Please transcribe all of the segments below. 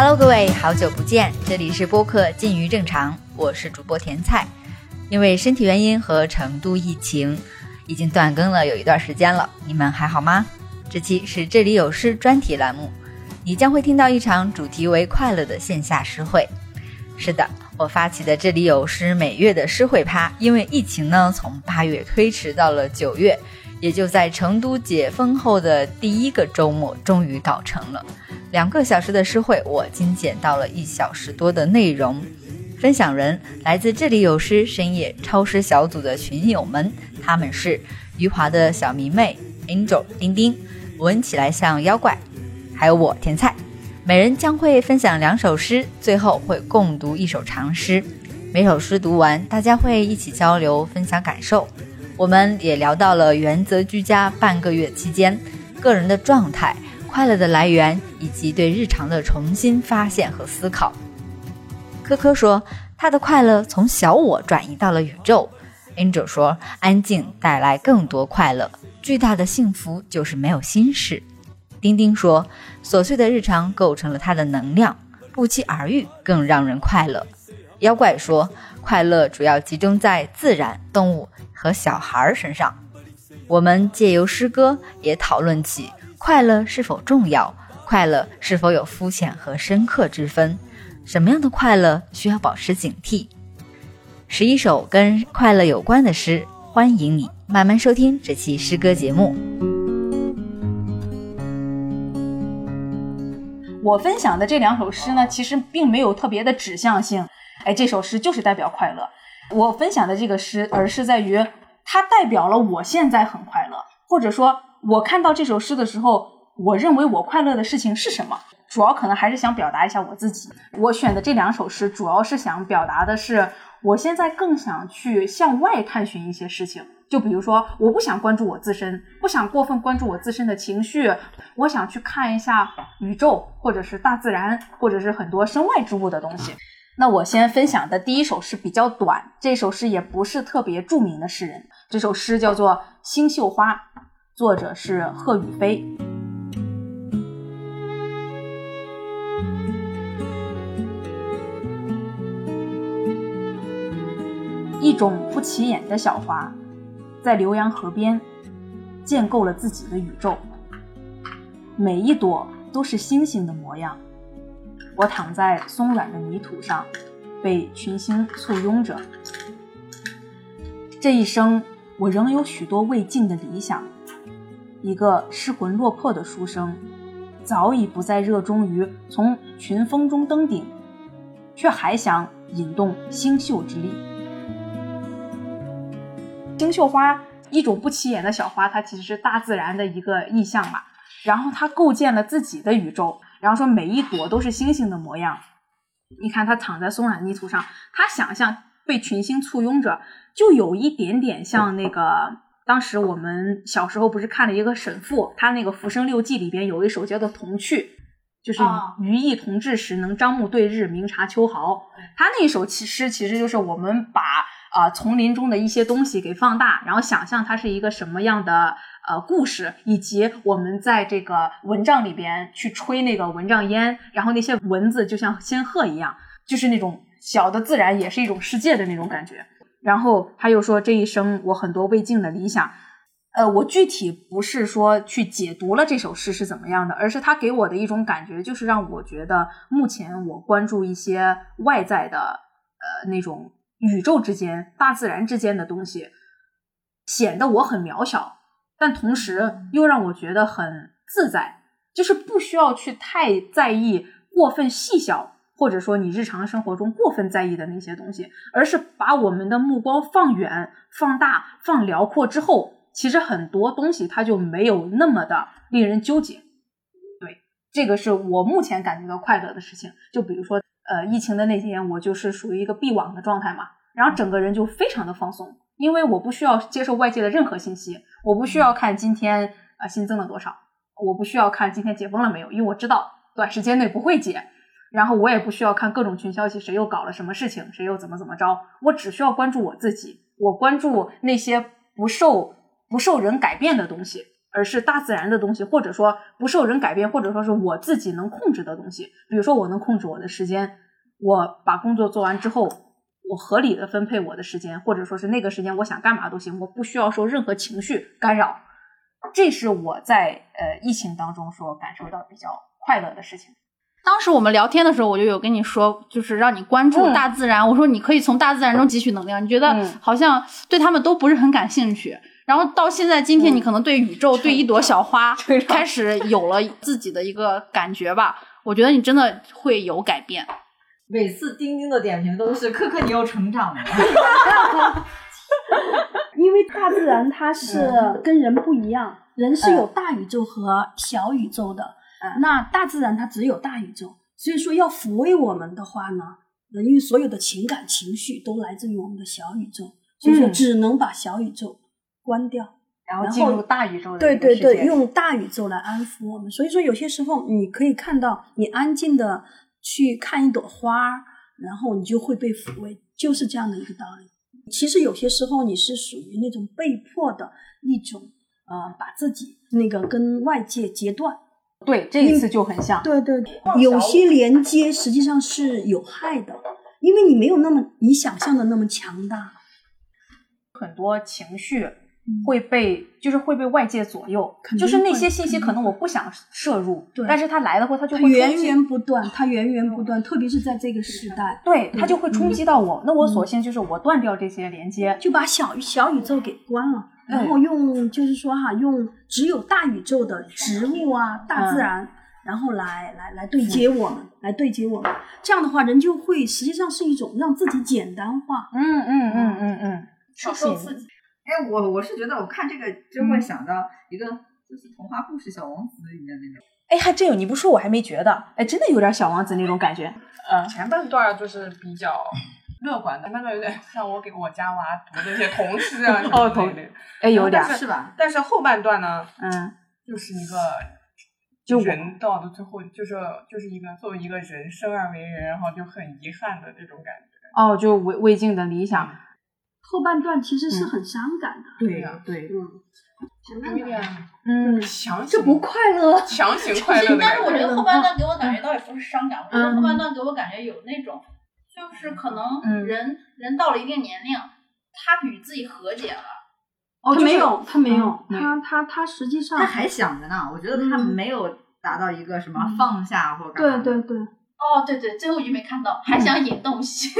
Hello，各位，好久不见，这里是播客近于正常，我是主播甜菜。因为身体原因和成都疫情，已经断更了有一段时间了，你们还好吗？这期是这里有诗专题栏目，你将会听到一场主题为快乐的线下诗会。是的，我发起的这里有诗每月的诗会趴，因为疫情呢，从八月推迟到了九月，也就在成都解封后的第一个周末，终于搞成了。两个小时的诗会，我精简到了一小时多的内容。分享人来自这里有诗深夜超诗小组的群友们，他们是余华的小迷妹 Angel 丁丁，闻起来像妖怪，还有我甜菜。每人将会分享两首诗，最后会共读一首长诗。每首诗读完，大家会一起交流分享感受。我们也聊到了原则居家半个月期间，个人的状态。快乐的来源以及对日常的重新发现和思考。科科说，他的快乐从小我转移到了宇宙。Angel 说，安静带来更多快乐，巨大的幸福就是没有心事。丁丁说，琐碎的日常构成了他的能量，不期而遇更让人快乐。妖怪说，快乐主要集中在自然、动物和小孩身上。我们借由诗歌也讨论起。快乐是否重要？快乐是否有肤浅和深刻之分？什么样的快乐需要保持警惕？十一首跟快乐有关的诗，欢迎你慢慢收听这期诗歌节目。我分享的这两首诗呢，其实并没有特别的指向性。哎，这首诗就是代表快乐。我分享的这个诗，而是在于它代表了我现在很快乐，或者说。我看到这首诗的时候，我认为我快乐的事情是什么？主要可能还是想表达一下我自己。我选的这两首诗，主要是想表达的是，我现在更想去向外探寻一些事情。就比如说，我不想关注我自身，不想过分关注我自身的情绪，我想去看一下宇宙，或者是大自然，或者是很多身外之物的东西。那我先分享的第一首诗比较短，这首诗也不是特别著名的诗人，这首诗叫做《星宿花》。作者是贺雨飞。一种不起眼的小花，在浏阳河边建构了自己的宇宙。每一朵都是星星的模样。我躺在松软的泥土上，被群星簇拥着。这一生，我仍有许多未尽的理想。一个失魂落魄的书生，早已不再热衷于从群峰中登顶，却还想引动星宿之力。星宿花，一种不起眼的小花，它其实是大自然的一个意象嘛。然后它构建了自己的宇宙，然后说每一朵都是星星的模样。你看它躺在松软泥土上，它想象被群星簇拥着，就有一点点像那个。当时我们小时候不是看了一个沈复，他那个《浮生六记》里边有一首叫做《童趣》，就是余意同志时，能张目对日，明察秋毫。他那一首诗其实就是我们把啊丛林中的一些东西给放大，然后想象它是一个什么样的呃故事，以及我们在这个蚊帐里边去吹那个蚊帐烟，然后那些蚊子就像仙鹤一样，就是那种小的自然也是一种世界的那种感觉。然后他又说：“这一生我很多未尽的理想，呃，我具体不是说去解读了这首诗是怎么样的，而是他给我的一种感觉，就是让我觉得目前我关注一些外在的，呃，那种宇宙之间、大自然之间的东西，显得我很渺小，但同时又让我觉得很自在，就是不需要去太在意、过分细小。”或者说你日常生活中过分在意的那些东西，而是把我们的目光放远、放大、放辽阔之后，其实很多东西它就没有那么的令人纠结。对，这个是我目前感觉到快乐的事情。就比如说，呃，疫情的那些年，我就是属于一个闭网的状态嘛，然后整个人就非常的放松，因为我不需要接受外界的任何信息，我不需要看今天啊新增了多少，我不需要看今天解封了没有，因为我知道短时间内不会解。然后我也不需要看各种群消息，谁又搞了什么事情，谁又怎么怎么着，我只需要关注我自己，我关注那些不受不受人改变的东西，而是大自然的东西，或者说不受人改变，或者说是我自己能控制的东西。比如说，我能控制我的时间，我把工作做完之后，我合理的分配我的时间，或者说是那个时间我想干嘛都行，我不需要受任何情绪干扰。这是我在呃疫情当中所感受到比较快乐的事情。当时我们聊天的时候，我就有跟你说，就是让你关注嗯大自然。我说你可以从大自然中汲取能量。你觉得嗯好像对他们都不是很感兴趣，然后到现在今天，嗯你可能对宇宙、对一朵小花 开始有了自己的一个感觉吧。我觉得你真的会有改变。每次钉钉的点评都是“可可你又成长了 因为大自然它是嗯跟人不一样，人是有大宇宙和小宇宙的，嗯那大自然它只有大宇宙，所以说要抚慰我们的话呢，人因为所有的情感情绪都来自于我们的小宇宙，所以说嗯只能把小宇宙关掉。”，然后进入大宇宙的对对对，用大宇宙来安抚我们。所以说，有些时候你可以看到，你安静的去看一朵花，然后你就会被抚慰，就是这样的一个道理。其实有些时候你是属于那种被迫的一种，呃，把自己那个跟外界截断。对这一次就很像。对对，有些连接实际上是有害的，因为你没有那么你想象的那么强大。很多情绪会被就是会被外界左右，就是那些信息可能我不想摄入，对但是它来了后它就会源源不断，它源源不断，特别是在这个时代，对它就会冲嗯击到我。那我索性就是我断掉这些连接，就把小小宇宙给关了，嗯然后用就是说哈，用只有大宇宙的植物啊、大自然，然后来来来对接我们，来对接我们。这样的话，人就会实际上是一种让自己简单化。嗯嗯嗯嗯嗯，少受刺激。哎，我我是觉得我看这个就会想到一个就是童话故事《小王子》里面那种。哎，还真有，你不说我还没觉得，哎，真的有点小王子那种感觉。嗯，前半段就是比较 乐观的，前半段有点像我给我家娃读的那些童诗啊 什么哦童之类的。哎，有点但是吧？但是后半段呢，嗯，就是一个就人到了最后，就是就是一个作为一个人生而为人，然后就很遗憾的这种感觉。哦，就魏魏晋的理想。后半段其实是很伤感的，对呀对，嗯，有一点嗯，强行。这不快乐。强行快乐。但是我觉得后半段给我感觉倒也不是伤感，我觉得嗯后半段给我感觉有那种，就是可能嗯。人、人到了一定年龄，他与自己和解了。哦，他没有，他没有嗯，他他他实际上他还想着呢，我觉得他嗯。没有达到一个什么放下或干嘛。对对对，哦，对对，最后一句没看到，还想引动星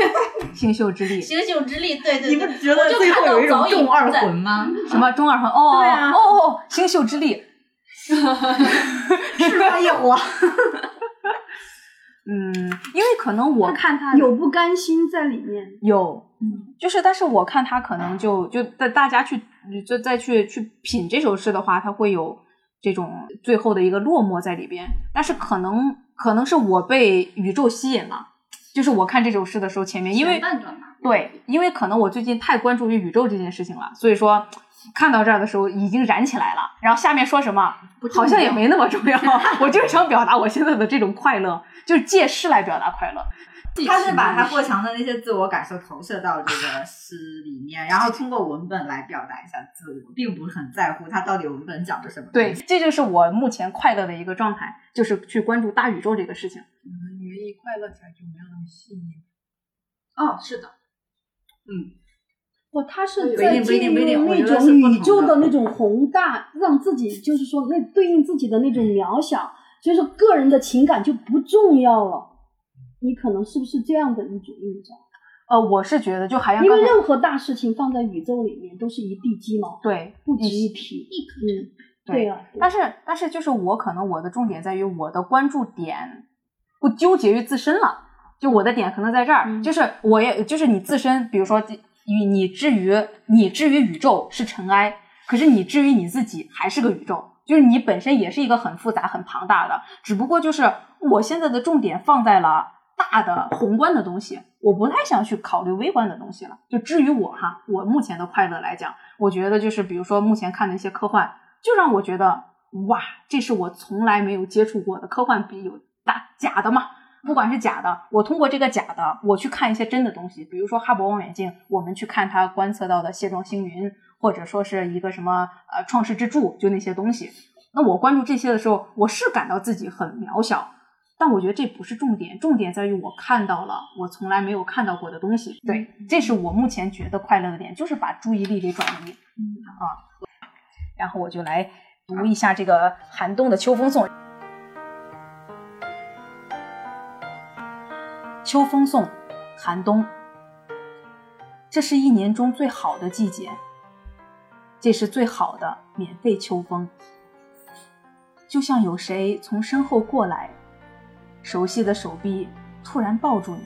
星宿之力，星宿之力，对对你，不觉得就看最后有一种中二魂吗？什么中二魂？哦，对啊哦哦，星宿之力。是吧？有啊。嗯，因为可能我看他有不甘心在里面。有，嗯，就是，但是我看他可能就就大大家去就再去去品这首诗的话，他会有这种最后的一个落寞在里边。但是可能可能是我被宇宙吸引了，就是我看这首诗的时候，前面因为半段吧对，因为可能我最近太关注于宇宙这件事情了，所以说看到这儿的时候已经燃起来了。然后下面说什么好像也没那么重要，我就是想表达我现在的这种快乐，就是借诗来表达快乐。他是把他过强的那些自我感受投射到这个诗里面，然后通过文本来表达一下自我，并不是很在乎他到底文本讲的什么。对，，这就是我目前快乐的一个状态，就是去关注大宇宙这个事情。你愿意快乐起来就没有那么细腻。哦，是的，嗯不，他是在定不一定不一定进入那种宇宙的那种宏大，让自己就是说那对应自己的那种渺小，所以说个人的情感就不重要了。你可能是不是这样的一种映照？呃，我是觉得就好像因为任何大事情放在宇宙里面都是一地鸡毛，对不值一提。嗯，对呀、对但是但是就是我可能我的重点在于我的关注点不纠结于自身了，就我的点可能在这儿，嗯就是我也就是你自身，比如说与你至于你至于宇宙是尘埃，可是你至于你自己还是个宇宙，就是你本身也是一个很复杂很庞大的，只不过就是我现在的重点放在了大的宏观的东西，我不太想去考虑微观的东西了。就至于我哈，我目前的快乐来讲，我觉得就是比如说目前看的一些科幻，就让我觉得哇，这是我从来没有接触过的科幻，比有大假的嘛。不管是假的，我通过这个假的，我去看一些真的东西，比如说哈勃望远镜，我们去看它观测到的蟹状星云，或者说是一个什么呃创世之柱，就那些东西。那我关注这些的时候，我是感到自己很渺小，但我觉得这不是重点，重点在于我看到了我从来没有看到过的东西。对，这是我目前觉得快乐的点，就是把注意力给转移。嗯啊，然后我就来读一下这个寒冬的秋风颂。秋风颂，寒冬。这是一年中最好的季节，这是最好的免费秋风。就像有谁从身后过来，熟悉的手臂突然抱住你。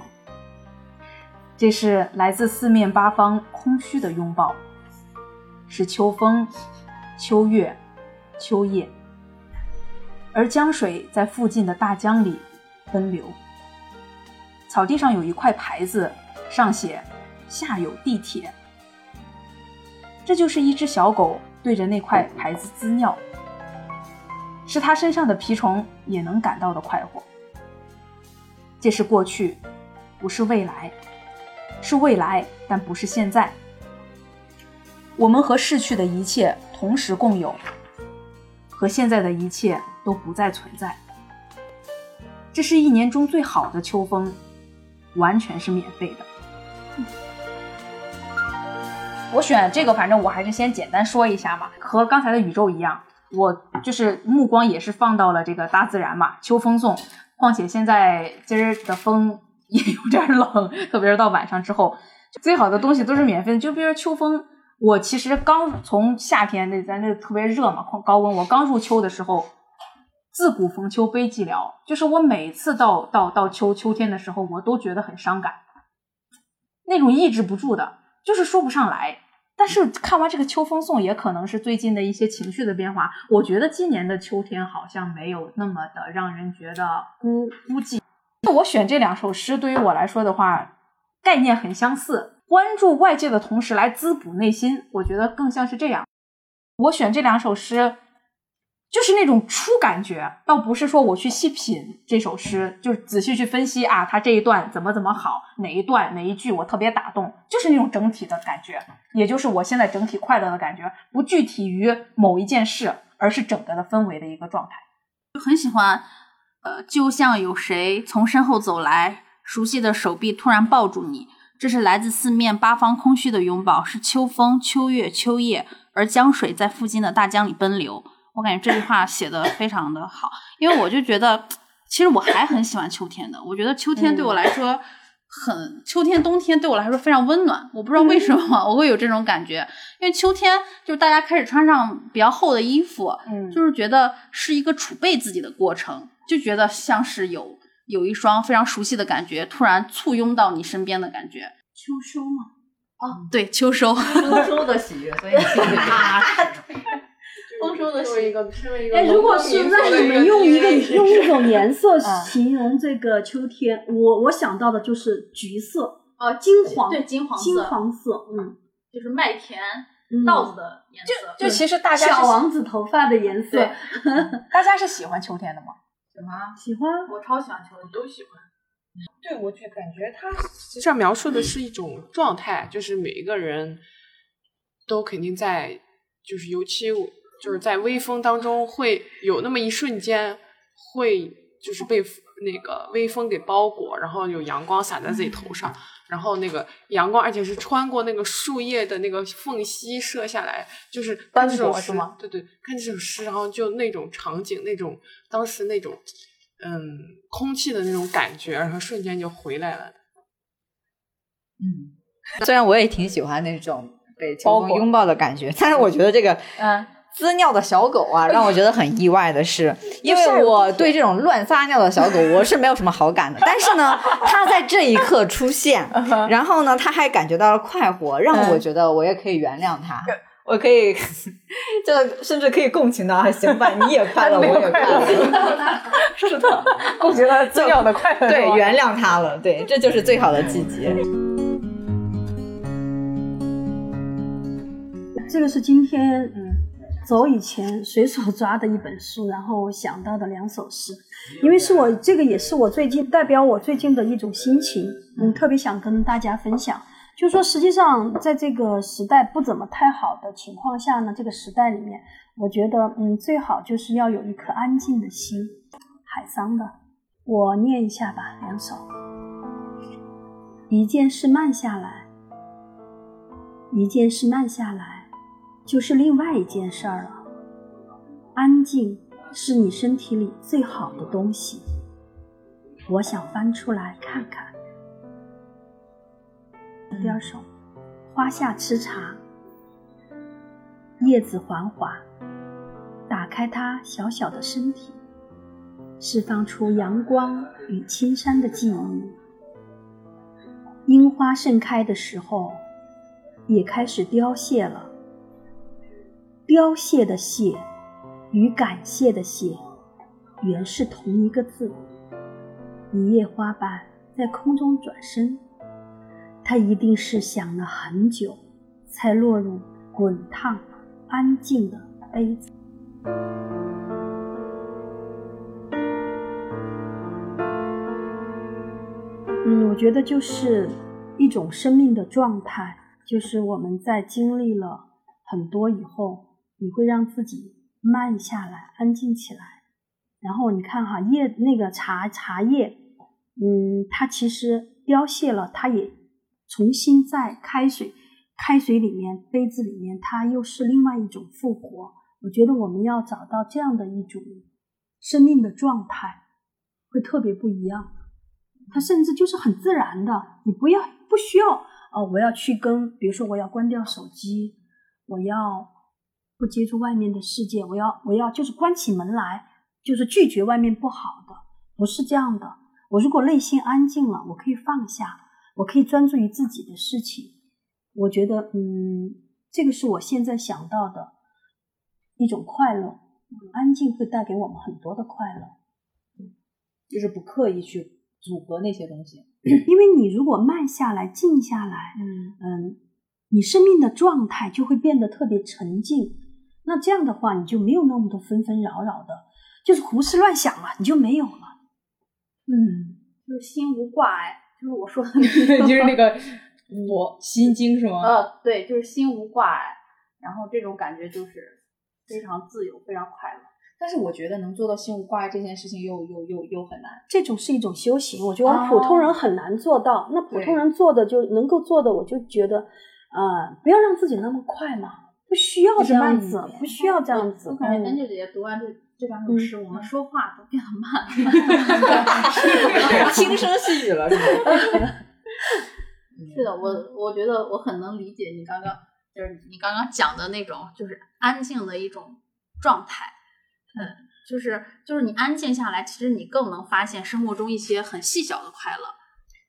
这是来自四面八方空虚的拥抱，是秋风、秋月、秋夜，而江水在附近的大江里奔流。草地上有一块牌子，上写“下有地铁”，这就是一只小狗对着那块牌子滋尿，是它身上的蜱虫也能感到的快活。这是过去，不是未来，是未来，但不是现在。我们和逝去的一切同时共有，和现在的一切都不再存在。这是一年中最好的秋风。完全是免费的。我选这个，反正我还是先简单说一下嘛。和刚才的宇宙一样，我就是目光也是放到了这个大自然嘛。秋风送，况且现在今儿的风也有点冷，特别是到晚上之后，最好的东西都是免费的。就比如秋风，我其实刚从夏天那咱那特别热嘛，高温，我刚入秋的时候。自古逢秋悲寂寥，就是我每次到到到秋秋天的时候，我都觉得很伤感，那种抑制不住的，就是说不上来。但是看完这个秋风颂，也可能是最近的一些情绪的变化。我觉得今年的秋天好像没有那么的让人觉得孤孤寂。我选这两首诗，对于我来说的话，概念很相似，关注外界的同时来滋补内心，我觉得更像是这样。我选这两首诗。就是那种初感觉，倒不是说我去细品这首诗，就是仔细去分析啊，它这一段怎么怎么好，哪一段哪一句我特别打动，就是那种整体的感觉，也就是我现在整体快乐的感觉，不具体于某一件事，而是整个的氛围的一个状态。就很喜欢，呃，就像有谁从身后走来，熟悉的手臂突然抱住你，这是来自四面八方空虚的拥抱，是秋风、秋月、秋夜，而江水在附近的大江里奔流。我感觉这句话写的非常的好，因为我就觉得，其实我还很喜欢秋天的。我觉得秋天对我来说很，秋天、冬天对我来说非常温暖。我不知道为什么我会有这种感觉，因为秋天就是大家开始穿上比较厚的衣服，嗯，就是觉得是一个储备自己的过程，就觉得像是有有一双非常熟悉的感觉突然簇拥到你身边的感觉。秋收嘛，哦，对，秋收，秋收的喜悦，所以心里 啊。丰收的是一个，哎，如果是让你们用一个用一种 颜色形容这个秋天，我我想到的就是橘色，哦，金黄，对，金黄色，金黄色，嗯，就是麦田稻子的颜色，就就其实大家小王子头发的颜色，大家是喜欢秋天的吗？喜欢，喜欢，我超喜欢秋天，都喜欢。对，我就感觉它实际上描述的是一种状态，就是每一个人都肯定在，就是尤其。就是在微风当中会有那么一瞬间，会就是被那个微风给包裹，然后有阳光洒在自己头上，然后那个阳光而且是穿过那个树叶的那个缝隙射下来，就是看这首诗吗？对对，看这首诗，然后就那种场景，那种当时那种嗯空气的那种感觉，然后瞬间就回来了。嗯，虽然我也挺喜欢那种被秋风拥抱的感觉，但是我觉得这个嗯。滋尿的小狗啊，让我觉得很意外的是，因为我对这种乱撒尿的小狗我是没有什么好感的。但是呢，它在这一刻出现，然后呢，它还感觉到了快活，让我觉得我也可以原谅它，我可以，就甚至可以共情到，行吧，你也 快乐，我也快乐，是的，共情到滋尿的快乐，对，原谅它了，对，这就是最好的季节。这个是今天，嗯。走以前随手抓的一本书，然后想到的两首诗，因为是我这个也是我最近代表我最近的一种心情，嗯，特别想跟大家分享。就是说，实际上在这个时代不怎么太好的情况下呢，这个时代里面，我觉得嗯，最好就是要有一颗安静的心。海桑的，我念一下吧，两首。一件事慢下来，一件事慢下来，就是另外一件事儿了。安静是你身体里最好的东西，我想翻出来看看。第二首，花下吃茶，叶子缓缓，打开它小小的身体，释放出阳光与青山的记忆。樱花盛开的时候，也开始凋谢了。凋谢的谢与感谢的谢，原是同一个字。一叶花瓣在空中转身。它一定是想了很久，才落入滚烫、安静的杯子。嗯，我觉得就是一种生命的状态，就是我们在经历了很多以后，你会让自己慢下来、安静起来。然后你看哈，叶那个茶茶叶，嗯，它其实凋谢了，它也。重新在开水、开水里面、杯子里面，它又是另外一种复活。我觉得我们要找到这样的一种生命的状态，会特别不一样。它甚至就是很自然的，你不要不需要哦，我要去跟，比如说我要关掉手机，我要不接触外面的世界，我要我要就是关起门来，就是拒绝外面不好的，不是这样的。我如果内心安静了，我可以放下。我可以专注于自己的事情，我觉得，嗯，这个是我现在想到的一种快乐。安静会带给我们很多的快乐，就是不刻意去组合那些东西。因为你如果慢下来、静下来，嗯嗯，你生命的状态就会变得特别沉静。那这样的话，你就没有那么多纷纷扰扰的，就是胡思乱想了，你就没有了。嗯，就是心无挂碍。就是我说的，就是那个 我心经是吗？呃，对，就是心无挂碍，然后这种感觉就是非常自由，非常快乐。但是我觉得能做到心无挂碍这件事情又又又又很难。这种是一种修行，我觉得普通人很难做到。那普通人做的就能够做的，我就觉得，呃，不要让自己那么快嘛，不需要这样子，不需要这样子。我感觉丹姐姐姐读完这。这两首诗，我们说话都变得慢了，轻声细语了？是的，我我觉得我很能理解你刚刚就是你刚刚讲的那种，就是安静的一种状态。嗯，就是就是你安静下来，其实你更能发现生活中一些很细小的快乐。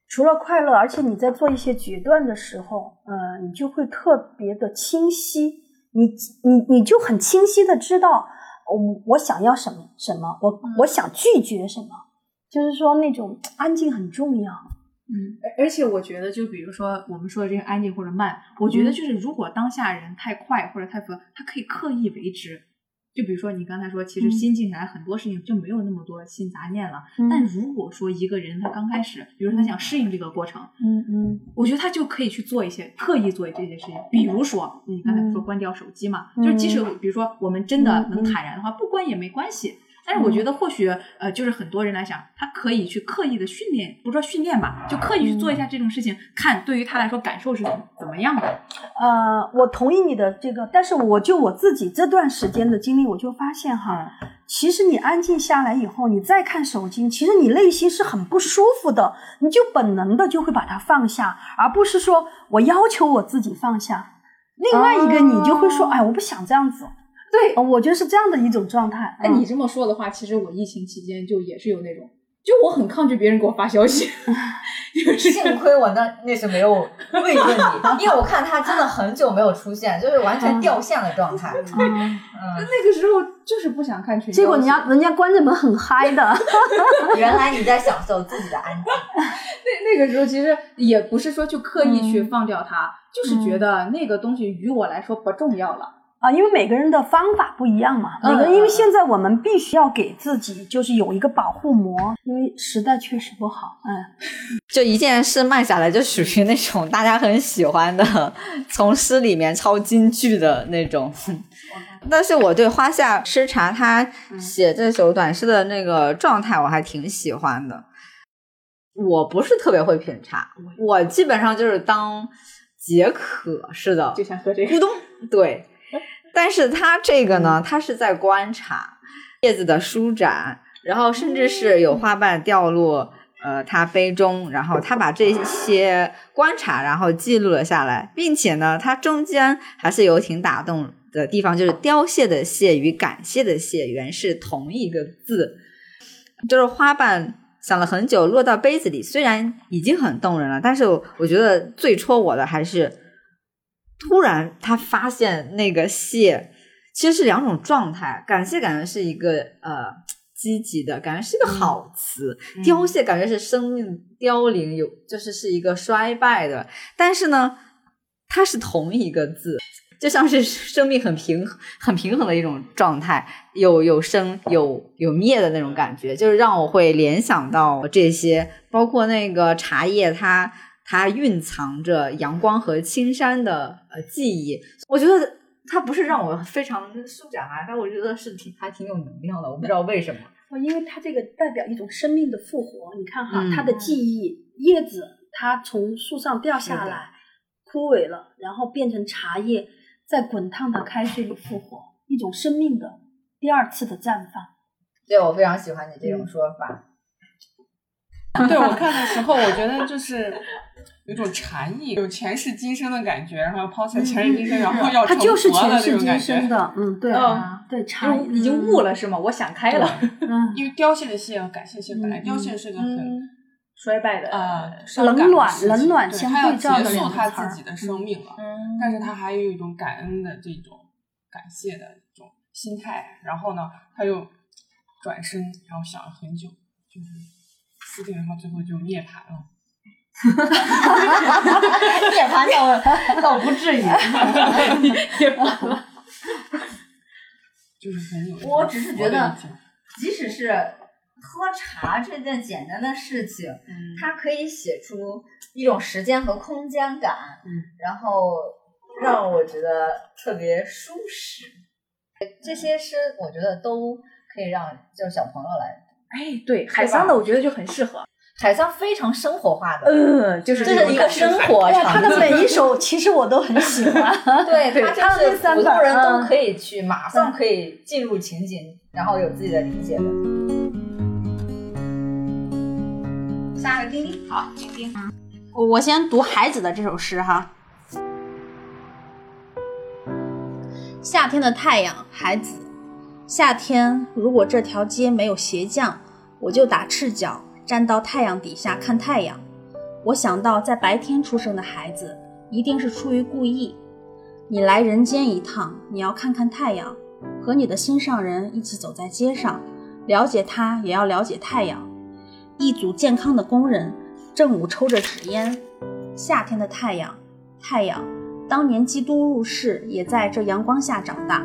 除了快乐，而且你在做一些决断的时候，呃，你就会特别的清晰，你你你就很清晰的知道。我我想要什么什么，我我想拒绝什么，就是说那种安静很重要。嗯，而而且我觉得，就比如说我们说的这个安静或者慢，我觉得就是如果当下人太快或者太浮，他可以刻意为之。就比如说你刚才说，其实心静下来很多事情就没有那么多新杂念了。但如果说一个人他刚开始，比如说他想适应这个过程，嗯嗯，我觉得他就可以去做一些刻意做这些事情。比如说你刚才说关掉手机嘛，就是即使比如说我们真的能坦然的话，不关也没关系。但是我觉得或许呃，就是很多人来讲，他可以去刻意的训练，不说训练吧，就刻意去做一下这种事情，看对于他来说感受是怎么样的。呃，我同意你的这个，但是我就我自己这段时间的经历，我就发现哈，其实你安静下来以后，你再看手机，其实你内心是很不舒服的，你就本能的就会把它放下，而不是说我要求我自己放下。另外一个，你就会说，哎，我不想这样子。对，我觉得是这样的一种状态。哎，你这么说的话，其实我疫情期间就也是有那种，就我很抗拒别人给我发消息。幸亏我那那是没有慰问你，因为我看他真的很久没有出现，就是完全掉线的状态。嗯，那个时候就是不想看群。结果人家人家关着门很嗨的。原来你在享受自己的安静。那那个时候其实也不是说去刻意去放掉它，就是觉得那个东西于我来说不重要了。啊，因为每个人的方法不一样嘛。每个人，因为现在我们必须要给自己就是有一个保护膜，因为时代确实不好。嗯，就一件事慢下来，就属于那种大家很喜欢的，从诗里面抄金句的那种。但是我对花下吃茶他写这首短诗的那个状态，我还挺喜欢的。我不是特别会品茶，我基本上就是当解渴似的，就像喝这个咕咚，对。但是他这个呢，他是在观察叶子的舒展，然后甚至是有花瓣掉落，呃，他杯中，然后他把这些观察，然后记录了下来，并且呢，他中间还是有挺打动的地方，就是凋谢的谢与感谢的谢原是同一个字，就是花瓣想了很久落到杯子里，虽然已经很动人了，但是我觉得最戳我的还是。突然，他发现那个谢其实是两种状态，感谢感觉是一个呃积极的感觉，是一个好词；凋谢感觉是生命凋零，有就是是一个衰败的。但是呢，它是同一个字，就像是生命很平很平衡的一种状态，有有生有有灭的那种感觉，就是让我会联想到这些，包括那个茶叶它。它蕴藏着阳光和青山的呃记忆，我觉得它不是让我非常舒展啊，但我觉得是挺还挺有能量的，我不知道为什么。哦，因为它这个代表一种生命的复活。你看哈，它的记忆，叶子它从树上掉下来，枯萎了，然后变成茶叶，在滚烫的开水里复活，一种生命的第二次的绽放。对，我非常喜欢你这种说法。对我看的时候，我觉得就是有种禅意，有前世今生的感觉，然后抛弃前世今生，然后要成佛的那种感觉。嗯，对啊，对，禅已经悟了是吗？我想开了。嗯，因为凋谢的谢和感谢谢本来凋谢是个很衰败的啊，冷暖冷暖相对照的结束他自己的生命了，嗯但是他还有一种感恩的这种感谢的这种心态，然后呢，他又转身，然后想了很久，就是。四定，然后最后就涅槃了。涅槃倒倒不至于。涅槃了。就是很有。我只是觉得，即使是喝茶这件简单的事情，它可以写出一种时间和空间感，嗯然后让我觉得特别舒适。这些诗，我觉得都可以让就是小朋友来。哎，对，海桑的我觉得就很适合。海桑非常生活化的，嗯，就是这是一个生活。他的每一首其实我都很喜欢。对他就是普通人都可以去，马上可以进入情景，然后有自己的理解的。下个丁丁，好，丁丁，我我先读海子的这首诗哈。夏天的太阳，海子。夏天，如果这条街没有鞋匠，我就打赤脚站到太阳底下看太阳。我想到，在白天出生的孩子一定是出于故意。你来人间一趟，你要看看太阳，和你的心上人一起走在街上，了解他，也要了解太阳。一组健康的工人正午抽着纸烟。夏天的太阳，太阳，当年基督入世也在这阳光下长大。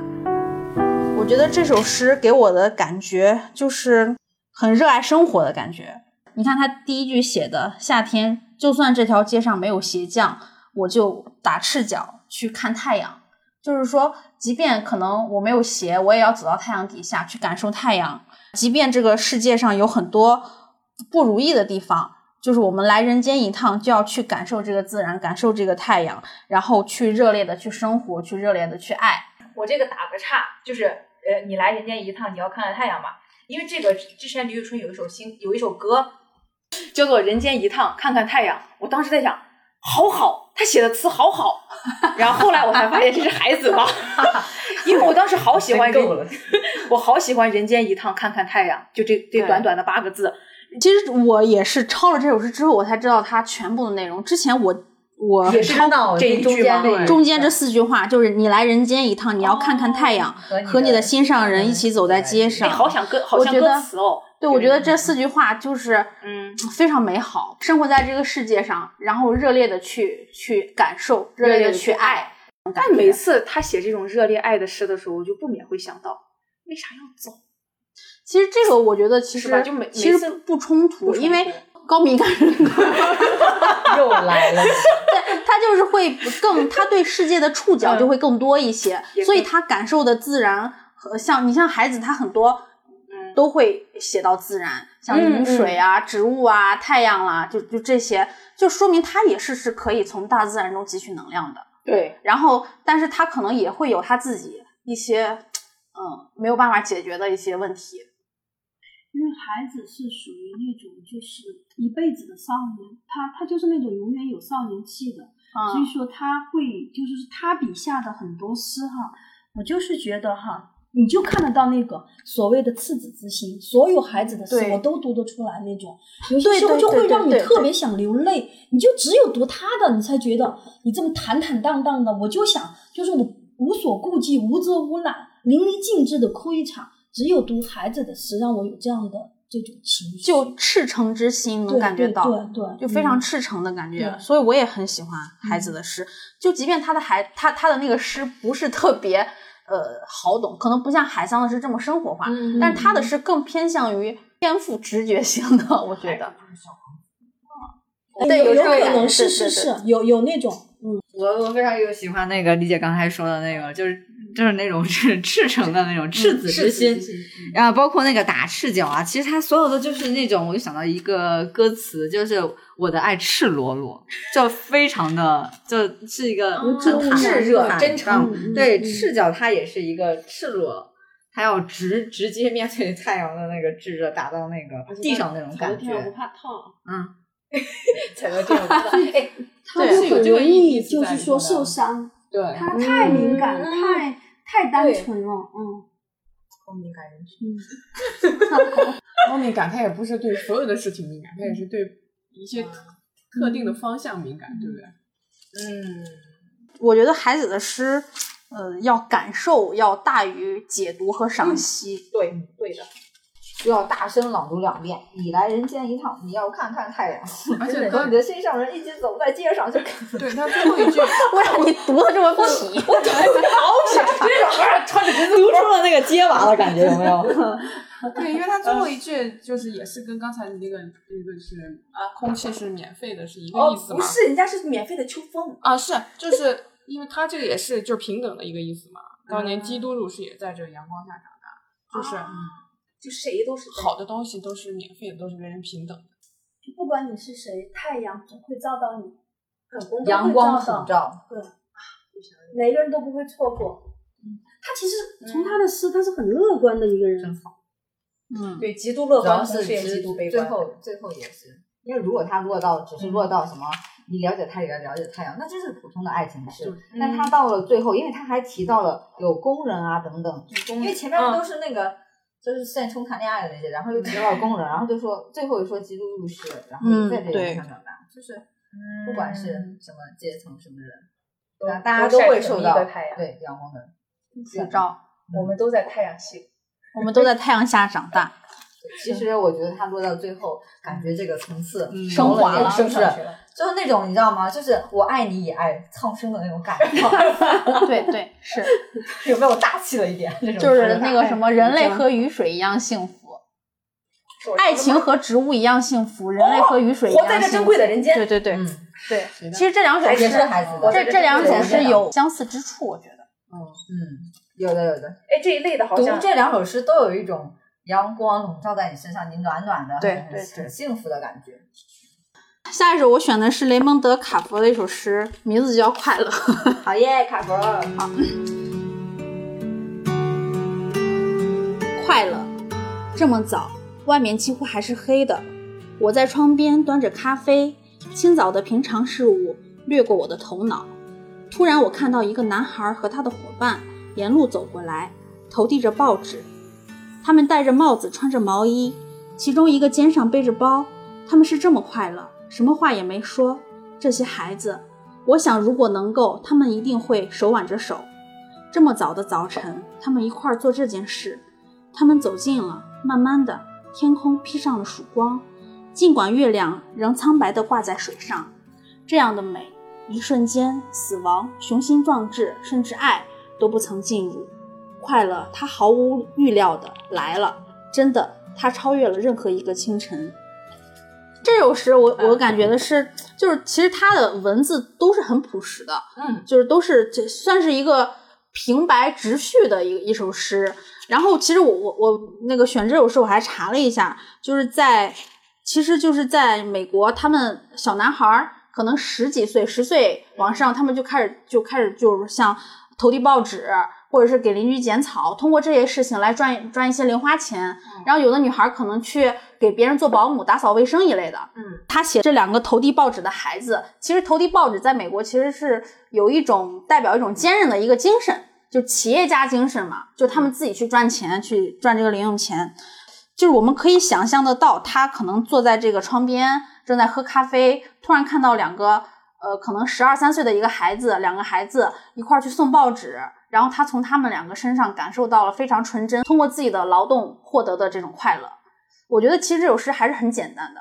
我觉得这首诗给我的感觉就是很热爱生活的感觉。你看他第一句写的“夏天，就算这条街上没有鞋匠，我就打赤脚去看太阳”，就是说，即便可能我没有鞋，我也要走到太阳底下去感受太阳。即便这个世界上有很多不如意的地方，就是我们来人间一趟，就要去感受这个自然，感受这个太阳，然后去热烈的去生活，去热烈的去爱。我这个打个岔，就是。呃，你来人间一趟，你要看看太阳嘛？因为这个之前李宇春有一首新有一首歌，叫做《人间一趟看看太阳》。我当时在想，好好，他写的词好好。然后后来我才发现这是孩子吧，因为我当时好喜欢人，我好喜欢《人间一趟看看太阳》，就这这短短的八个字。其实我也是抄了这首诗之后，我才知道它全部的内容。之前我。我也是这一句吗？中间这四句话就是你来人间一趟，你要看看太阳，和你的心上人一起走在街上。好想歌，好像歌词哦。对，我觉得这四句话就是嗯，非常美好。生活在这个世界上，然后热烈的去去感受，热烈的去爱。但每次他写这种热烈爱的诗的时候，我就不免会想到，为啥要走？其实这个我觉得其实就每其实不冲突，冲突因为高敏感人格，又来了，对他就是会更，他对世界的触角就会更多一些，所以他感受的自然和像你像孩子，他很多嗯都会写到自然，像嗯雨水啊、植物啊、太阳啦、就就这些，就说明他也是是可以从大自然中汲取能量的。对，然后，但是他可能也会有他自己一些嗯没有办法解决的一些问题。因为孩子是属于那种就是一辈子的少年，他他就是那种永远有少年气的，所以嗯，说他会就是他笔下的很多诗哈，我就是觉得哈，你就看得到那个所谓的赤子之心，所有孩子的诗我都读得出来那种，有些对时候就会让你特别想流泪，你就只有读他的，你才觉得你这么坦坦荡荡的，我就想就是我无所顾忌、无遮无拦、淋漓尽致的哭一场。只有读孩子的诗，让我有这样的这种情绪，就赤诚之心能感觉到，对对对就非常嗯赤诚的感觉，对所以我也很喜欢孩子的诗。就即便他的孩他他的那个诗不是特别呃好懂，可能不像海桑的是这么生活化，嗯但是他的是更偏向于天赋直觉型的，我觉得。对有有可能是是是有有那种嗯。我我非常有喜欢那个李姐刚才说的那个，就是就是那种赤赤诚的那种赤子之心，然后包括那个打赤脚啊，其实他所有的就是那种，我就想到一个歌词，就是我的爱赤裸裸，就非常的就是一个嗯很炙热热真诚。对，嗯赤脚它也是一个赤裸。它要直直接面对太阳的那个炙热，打到那个地上那种感觉，不怕烫。嗯，踩到这种 哎，他对就很容是有这个意易就是说在的受。伤，对，他太敏感，嗯。太太单纯了，嗯。高敏感人群。高敏感，他也不是对所有的事情敏感，他也是对一些特定的方向敏感，对不对？嗯，我觉得孩子的诗，呃，要感受要大于解读和赏析。对对的，需要大声朗读两遍。你来人间一趟，你要看看太阳。而且和你的心上人一起走在街上，就对他最后一句，为啥你读的这么痞？读出了那个街娃的感觉，有没有？对，因为他最后一句就是也是跟刚才你那个那个是啊，空气是免费的，是一个哦意，思嘛？不是，人家是免费的秋风。啊，是，就是因为他这个也是就是平等的一个意思嘛。当年基督入世也在这个阳光下长大，就是啊就谁都是好的东西都是免费的，都是人人平等的。就不管你是谁，太阳总会照到你，阳光普照，对，每个人都不会错过。他其实从他的诗，他是很乐观的一个人。真好。嗯，对极度乐观，是同时也极度悲观。最后最后也是，因为如果他落到只是落到什么，你了解太阳，了解太阳，那就是普通的爱情诗。但他到了最后，因为他还提到了有工人啊等等，因为前面都是那个。就是现充谈恋爱的那些，然后又提到了工人，然后就说最后又说基督入世，然后也在这个上长大，就是不管是什么阶层什么人，都大家都会受到对阳光的普照，我们都在太阳系。我们都在太阳下长大。其实我觉得他落到最后，感觉这个层次嗯升华了是不是？就是那种你知道吗？就是我爱你也爱苍生的那种感觉，对对，是，有没有大气了一点？那种就是那个什么，人类和雨水一样幸福，爱情和植物一样幸福，人类和雨水一样幸福。活在这珍贵的人间。对对对嗯，对，其实这两首诗也是孩子的，这这两首诗有相似之处，我觉得。嗯嗯，有的有的。哎，这一类的好读像这两首诗都有一种阳光笼罩在你身上，你暖暖的，很对对很幸福的感觉。下一首我选的是雷蒙德·卡佛的一首诗，名字叫《快乐》。好耶，卡佛，好，快乐，这么早，外面几乎还是黑的。我在窗边端着咖啡，清早的平常事物掠过我的头脑。突然，我看到一个男孩和他的伙伴沿路走过来，头递着报纸。他们戴着帽子，穿着毛衣，其中一个肩上背着包。他们是这么快乐，什么话也没说。这些孩子，我想如果能够，他们一定会手挽着手。这么早的早晨，他们一块儿做这件事。他们走近了，慢慢的，天空披上了曙光，尽管月亮仍苍白的挂在水上。这样的美，一瞬间，死亡、雄心壮志，甚至爱都不曾进入。快乐，它毫无预料的来了，真的，它超越了任何一个清晨。这首诗我，我感觉的是，就是其实它的文字都是很朴实的，嗯，就是都是这算是一个平白直叙的一一首诗。然后，其实我我我那个选这首诗，我还查了一下，就是在其实就是在美国，他们小男孩儿可能十几岁、十岁往上，他们就开始就开始就是像投递报纸，或者是给邻居剪草，通过这些事情来赚赚一些零花钱。然后有的女孩儿可能去给别人做保姆、打扫卫生一类的。嗯，她写这两个投递报纸的孩子，其实投递报纸在美国其实是有一种代表一种坚韧的一个精神，就企业家精神嘛，就他们自己去赚钱，去赚这个零用钱。就是我们可以想象得到，他可能坐在这个窗边，正在喝咖啡，突然看到两个呃，可能十二三岁的一个孩子，两个孩子一块儿去送报纸，然后他从他们两个身上感受到了非常纯真，通过自己的劳动获得的这种快乐。我觉得其实这首诗还是很简单的，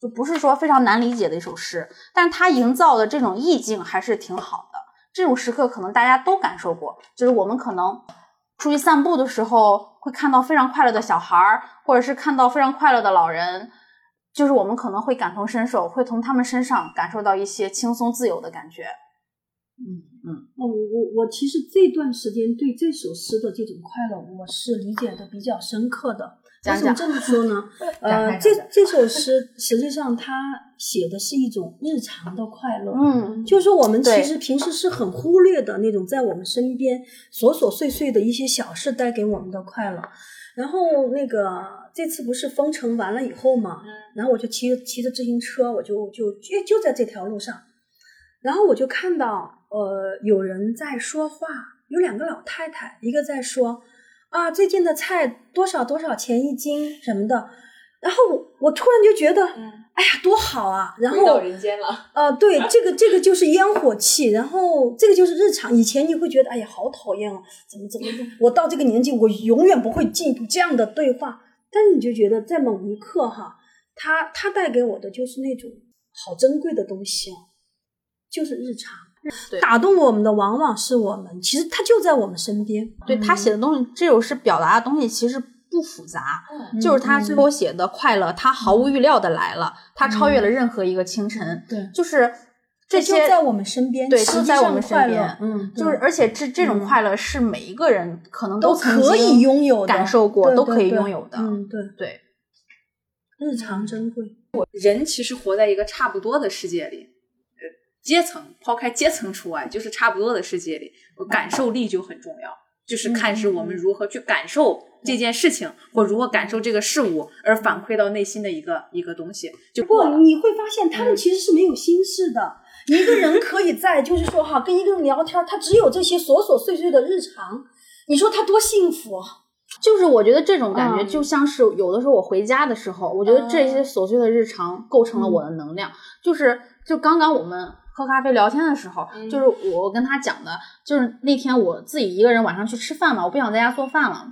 就不是说非常难理解的一首诗，但是它营造的这种意境还是挺好的。这种时刻可能大家都感受过，就是我们可能出去散步的时候，会看到非常快乐的小孩儿，或者是看到非常快乐的老人，就是我们可能会感同身受，会从他们身上感受到一些轻松自由的感觉。嗯哦，我我我其实这段时间对这首诗的这种快乐，我是理解的比较深刻的。为讲什么这么说呢？呃，这这首诗实际上它写的是一种日常的快乐，嗯，就是说我们其实平时是很忽略的那种在我们身边琐琐碎碎的一些小事带给我们的快乐。然后那个这次不是封城完了以后嘛，然后我就骑骑着自行车，我就就就就在这条路上，然后我就看到呃有人在说话，有两个老太太，一个在说啊最近的菜多少多少钱一斤什么的，然后我我突然就觉得，哎呀多好啊，然后人间了。呃，对，这个这个就是烟火气，然后这个就是日常。以前你会觉得，哎呀，好讨厌哦，怎么怎么，我到这个年纪，我永远不会进步这样的对话。但是你就觉得，在某一刻哈，它它带给我的就是那种好珍贵的东西哦，就是日常。对。打动我们的往往是我们，其实它就在我们身边。对他写的东西，这首诗表达的东西其实不复杂，就是他嗯。最后写的快乐，他毫无预料的来了，他超越了任何一个清晨，对，就是这就些在我们身边，对就在我们身边嗯，就是，而且这这种嗯。快乐是每一个人可能都曾可以经拥有感受过，都可以拥有的。嗯，对，对，日常珍贵。我人其实活在一个差不多的世界里，呃，阶层抛开阶层除外，就是差不多的世界里，感受力就很重要，就是看是我们如何去感受这件事情，或如何感受这个事物，而反馈到内心的一个一个东西，就不，你会发现他们其实是没有心事的。一个人可以在，就是说哈，跟一个人聊天，他只有这些琐琐碎碎的日常，你说他多幸福啊！就是我觉得这种感觉嗯就像是有的时候我回家的时候，我觉得这些琐碎的日常构成了嗯我的能量。就是就刚刚我们喝咖啡聊天的时候，就是我跟他讲的，就是那天我自己一个人晚上去吃饭嘛，我不想在家做饭了，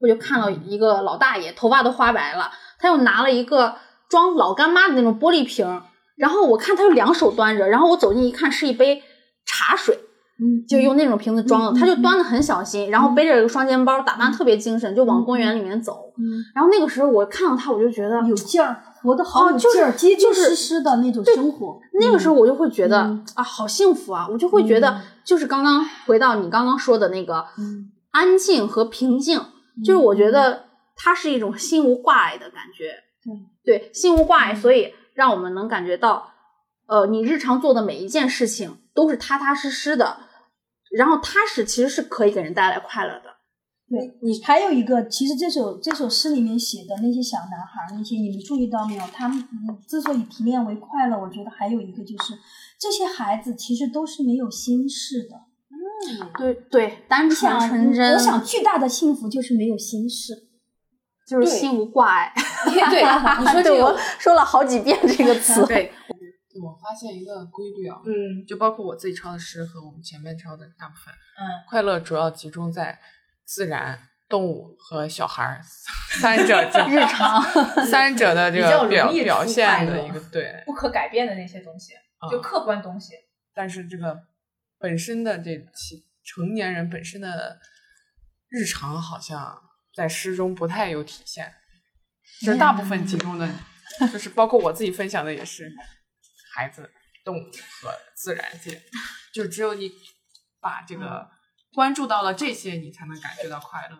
我就看到一个老大爷头发都花白了，他又拿了一个装老干妈的那种玻璃瓶，然后我看他就两手端着，然后我走近一看是一杯茶水。嗯就用那种瓶子装的，嗯他就端的很小心，然后背着一个双肩包，打扮特别精神，就往公园里面走。嗯，然后那个时候我看到他，我就觉得有劲儿，活得好哦就是有劲儿，结结就是实实的那种生活。那个时候我就会觉得、嗯啊，好幸福啊！我就会觉得，嗯就是刚刚回到你刚刚说的那个嗯安静和平静，就是我觉得它是一种心无挂碍的感觉。对对，心无挂碍，所以让我们能感觉到，呃，你日常做的每一件事情都是踏踏实实的，然后踏实其实是可以给人带来快乐的。对你还有一个，其实这首这首诗里面写的那些小男孩儿，那些你们注意到没有？他们嗯之所以提炼为快乐，我觉得还有一个就是这些孩子其实都是没有心事的。嗯对对，单你纯，纯真，我想巨大的幸福就是没有心事。就是心无挂碍。对，你说这 我个，说了好几遍这个词。对，我发现一个规律啊，嗯就包括我自己抄的诗和我们前面抄的大部分，嗯，快乐主要集中在自然、动物和小孩儿三者这日常三者的 这个表表现的一个对，不可改变的那些东西，啊就客观东西。但是这个本身的这其成年人本身的日常好像在诗中不太有体现，就是大部分集中的，就是包括我自己分享的也是孩子、动物和自然界，就只有你把这个关注到了这些，你才能感觉到快乐。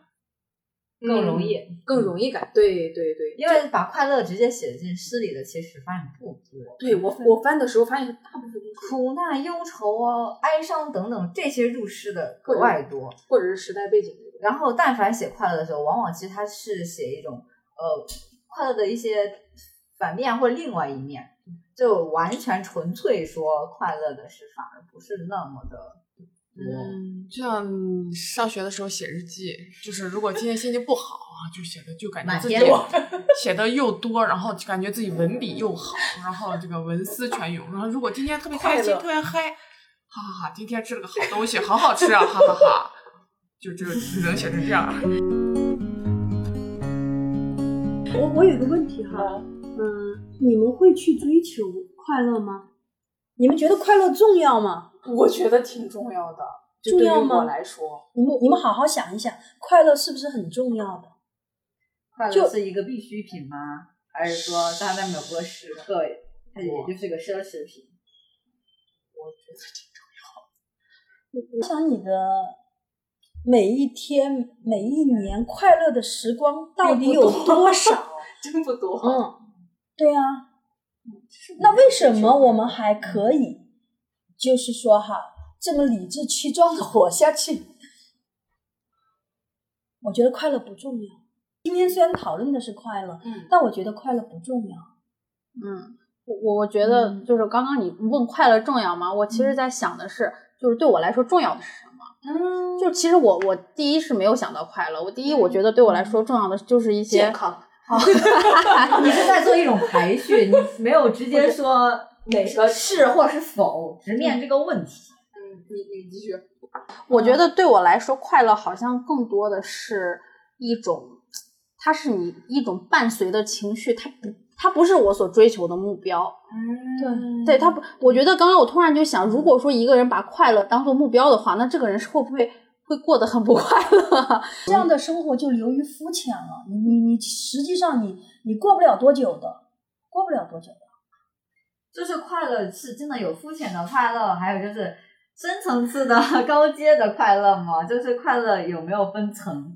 更容易，更容易感。对对对，因为把快乐直接写进诗里的，其实发现不多。对我我翻的时候发现大部分都是苦难、忧愁啊、哀伤等等这些入诗的格外多。或者是时代背景那种。然后，但凡写快乐的时候，往往其实他是写一种呃快乐的一些反面或者另外一面，就完全纯粹说快乐的事反而不是那么的多。嗯，就像上学的时候写日记，就是如果今天心情不好啊，就写的就感觉自己 写的又多，然后就感觉自己文笔又好，然后这个文思泉涌。然后如果今天特别开心，特别嗨，哈哈哈，今天吃了个好东西，好好吃啊，哈哈哈，就这只能写成这样。我我有个问题哈，嗯，你们会去追求快乐吗？你们觉得快乐重要吗？我觉得挺重要的，就对于重要吗我来说，你们你们好好想一想，快乐是不是很重要的？快乐是一个必需品吗？还是说它在某个时刻，它也就是个奢侈品？我觉得挺重要我想你的每一天、每一年快乐的时光到底有多少？真不多。嗯，对啊。那为什么我们还可以，就是说哈，这么理直气壮的活下去？我觉得快乐不重要。今天虽然讨论的是快乐，嗯但我觉得快乐不重要。嗯，我我我觉得嗯就是刚刚你问快乐重要吗？我其实在想的是，就是对我来说重要的是什么？嗯，就其实我我第一是没有想到快乐，我第一我觉得对我来说重要的就是一些健康。你是在做一种排序，你没有直接说哪个是或是否，直面这个问题。嗯，你你继续。我觉得对我来说，快乐好像更多的是一种，它是你一种伴随的情绪，它不，它不是我所追求的目标。嗯，对，对它不，我觉得刚刚我突然就想，如果说一个人把快乐当做目标的话，那这个人是会不会会过得很不快乐？这样的生活就流于肤浅了。你你你，实际上你你过不了多久的，过不了多久的。就是快乐是真的有肤浅的快乐，还有就是深层次的 高阶的快乐吗？就是快乐有没有分层？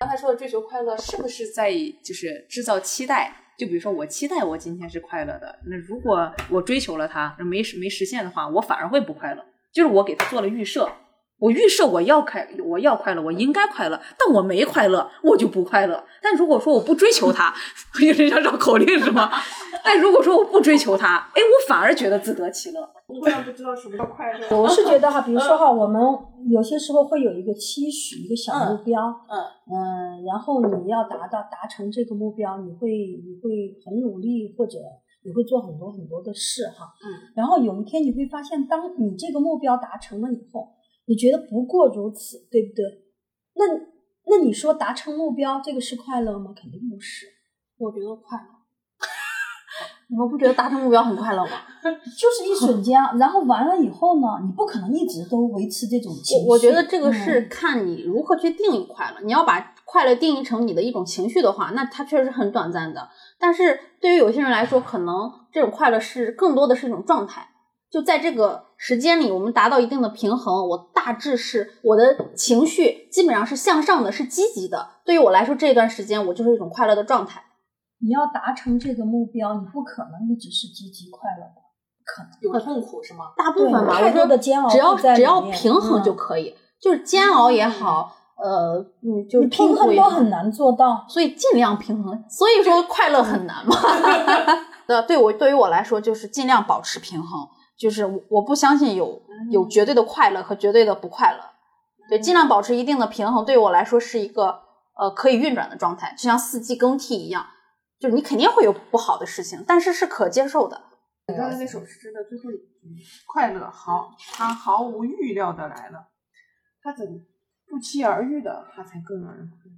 刚才说的追求快乐，是不是在就是制造期待？就比如说，我期待我今天是快乐的，那如果我追求了它，没没实现的话，我反而会不快乐。就是我给他做了预设，我预设我要快，我要快乐，我应该快乐，但我没快乐，我就不快乐。但如果说我不追求它，有点像绕口令是吗？但如果说我不追求它，哎，我反而觉得自得其乐。我突然不知道什么叫快乐。我是觉得哈，比如说哈，我们有些时候会有一个期许，一个小目标，嗯嗯然后你要达到达成这个目标，你会你会很努力，或者你会做很多很多的事哈，嗯，然后有一天你会发现，当你这个目标达成了以后，你觉得不过如此，对不对？那那你说达成目标这个是快乐吗？肯定不是，我觉得快乐。你们不觉得达成目标很快乐吗？就是一瞬间，然后完了以后呢，你不可能一直都维持这种情绪。我我觉得这个是嗯看你如何去定义快乐。你要把快乐定义成你的一种情绪的话，那它确实是很短暂的。但是对于有些人来说，可能这种快乐是更多的是一种状态。就在这个时间里，我们达到一定的平衡，我大致是我的情绪基本上是向上的，是积极的。对于我来说，这段时间我就是一种快乐的状态。你要达成这个目标，你不可能一直是积极快乐的，不可能。有痛苦是吗？大部分吧，太多的煎熬只要只要平衡就嗯可以，就是煎熬也好，呃，嗯，就是你平衡都很难做到。所以尽量平衡。所以说快乐很难嘛。对，对我对于我来说就是尽量保持平衡，就是我我不相信有有绝对的快乐和绝对的不快乐。对，尽量保持一定的平衡，对我来说是一个呃可以运转的状态，就像四季更替一样，就是你肯定会有不好的事情，但是是可接受的。你刚才那首诗的最后一句“快乐毫它毫无预料的来了”，它怎不期而遇的，它才更让人快乐。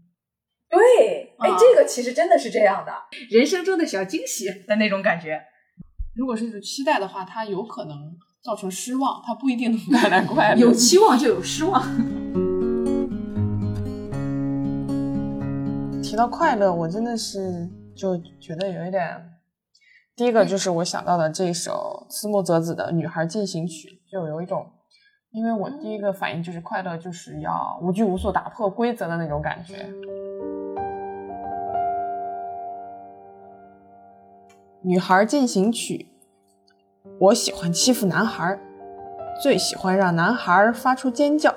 对，哎啊，这个其实真的是这样的，人生中的小惊喜的那种感觉。如果是一种期待的话，它有可能造成失望，它不一定能带来快乐。有期望就有失望。提到快乐，我真的是就觉得有一点。第一个就是我想到的这首思木泽子的《女孩进行曲》，就有一种，因为我第一个反应就是快乐就是要无拘无束、打破规则的那种感觉。《女孩进行曲》，我喜欢欺负男孩，最喜欢让男孩发出尖叫。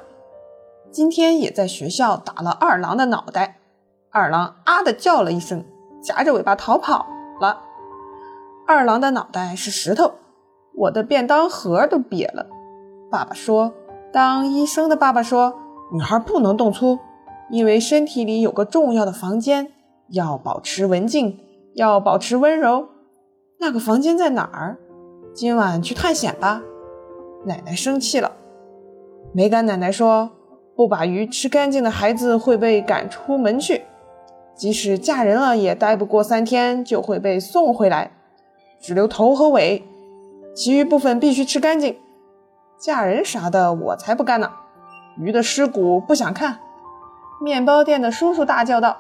今天也在学校打了二郎的脑袋。二郎啊的叫了一声，夹着尾巴逃跑了。二郎的脑袋是石头，我的便当盒都瘪了。爸爸说：“当医生的爸爸说，女孩不能动粗，因为身体里有个重要的房间，要保持文静，要保持温柔。那个房间在哪儿？今晚去探险吧。”奶奶生气了。梅干奶奶说：“不把鱼吃干净的孩子会被赶出门去。”即使嫁人了，也待不过三天就会被送回来，只留头和尾，其余部分必须吃干净。嫁人啥的，我才不干呢！鱼的尸骨不想看。面包店的叔叔大叫道：“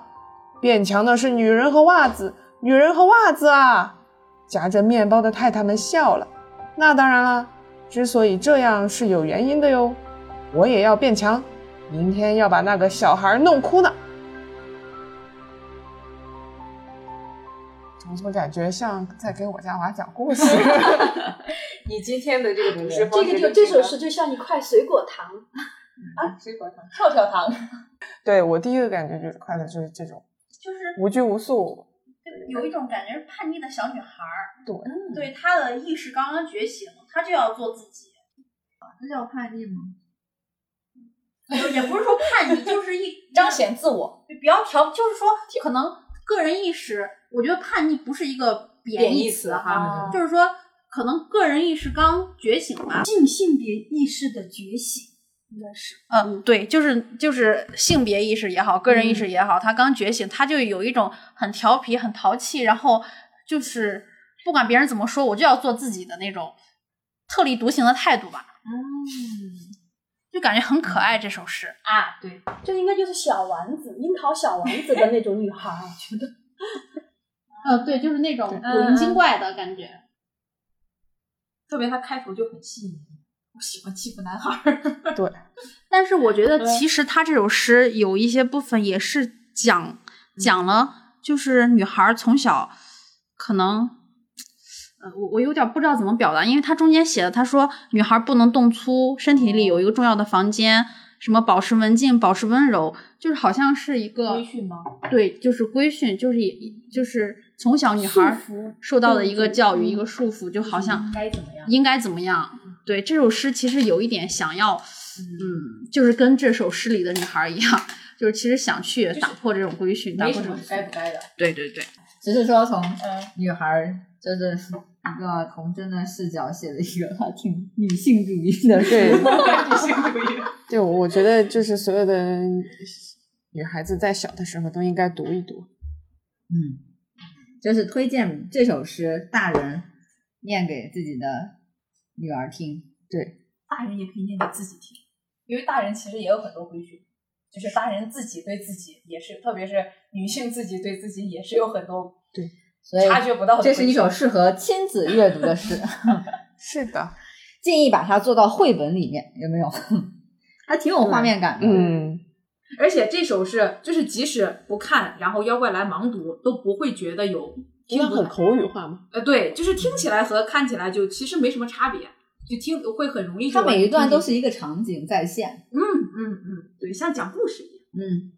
变强的是女人和袜子，女人和袜子啊！”夹着面包的太太们笑了。那当然了，之所以这样是有原因的哟。我也要变强，明天要把那个小孩弄哭呢。我怎么感觉像在给我家娃讲故事？你今天的这个读诗这个就这首诗就像一块水果糖啊，水果糖、跳跳糖。对我第一个感觉就是快乐，就是这种，就是无拘无束，有一种感觉是叛逆的小女孩儿。对，对，她的意识刚刚觉醒，她就要做自己。这叫叛逆吗？也不是说叛逆，就是一 彰显自我，比较调，就是说可能个人意识。我觉得叛逆不是一个贬义词哈，就是说可能个人意识刚觉醒吧，性性别意识的觉醒应该是，嗯，对，就是就是性别意识也好，个人意识也好，他刚觉醒，他就有一种很调皮、很淘气，然后就是不管别人怎么说，我就要做自己的那种特立独行的态度吧。嗯，就感觉很可爱这首诗啊，对，这应该就是小丸子，樱桃小丸子的那种女孩，我觉得。呃，对，就是那种古灵精怪的感觉，特别他开头就很细腻。我喜欢欺负男孩儿，对。但是我觉得其实他这首诗有一些部分也是讲讲了，就是女孩从小可能，呃，我我有点不知道怎么表达，因为他中间写的，他说女孩不能动粗，身体里有一个重要的房间。什么保持文静，保持温柔，就是好像是一个规训吗？对，就是规训，就是也就是从小女孩受到的一个教育，一个束缚，就好像应该怎么样？应该怎么样？对，这首诗其实有一点想要，嗯，就是跟这首诗里的女孩一样，就是其实想去打破这种规训，打破这种该不该的。对对对，只是说从女孩就是一个童真的视角写的一个挺女性主义的，对，女性主义。对，我觉得就是所有的女孩子在小的时候都应该读一读。嗯，就是推荐这首诗，大人念给自己的女儿听。对，大人也可以念给自己听，因为大人其实也有很多规矩，就是大人自己对自己也是，特别是女性自己对自己也是有很多对，所以察觉不到。这是一首适合亲子阅读的诗。是的，建议把它做到绘本里面，有没有？还挺有画面感的，嗯，而且这首是就是即使不看，然后妖怪来盲读都不会觉得有听很口语化吗？呃，对，就是听起来和看起来就其实没什么差别，就听会很容易。它每一段都是一个场景再现，嗯嗯嗯，对，像讲故事一样，嗯，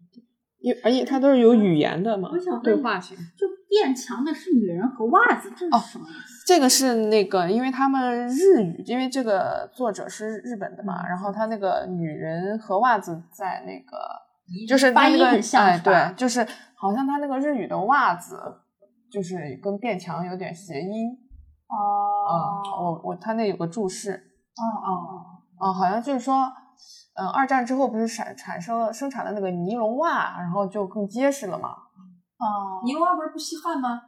因而且它都是有语言的嘛，我想对话型。就变强的是女人和袜子，这是什么意思？这个是那个，因为他们日语，因为这个作者是日本的嘛，然后他那个女人和袜子在那个，就是发音很像，哎，对，就是好像他那个日语的袜子，就是跟变强有点谐音。哦，我我他那有个注释。哦哦哦，好像就是说，嗯，二战之后不是产产生了生产的那个尼龙袜，然后就更结实了嘛。哦，尼龙袜不是不吸汗吗？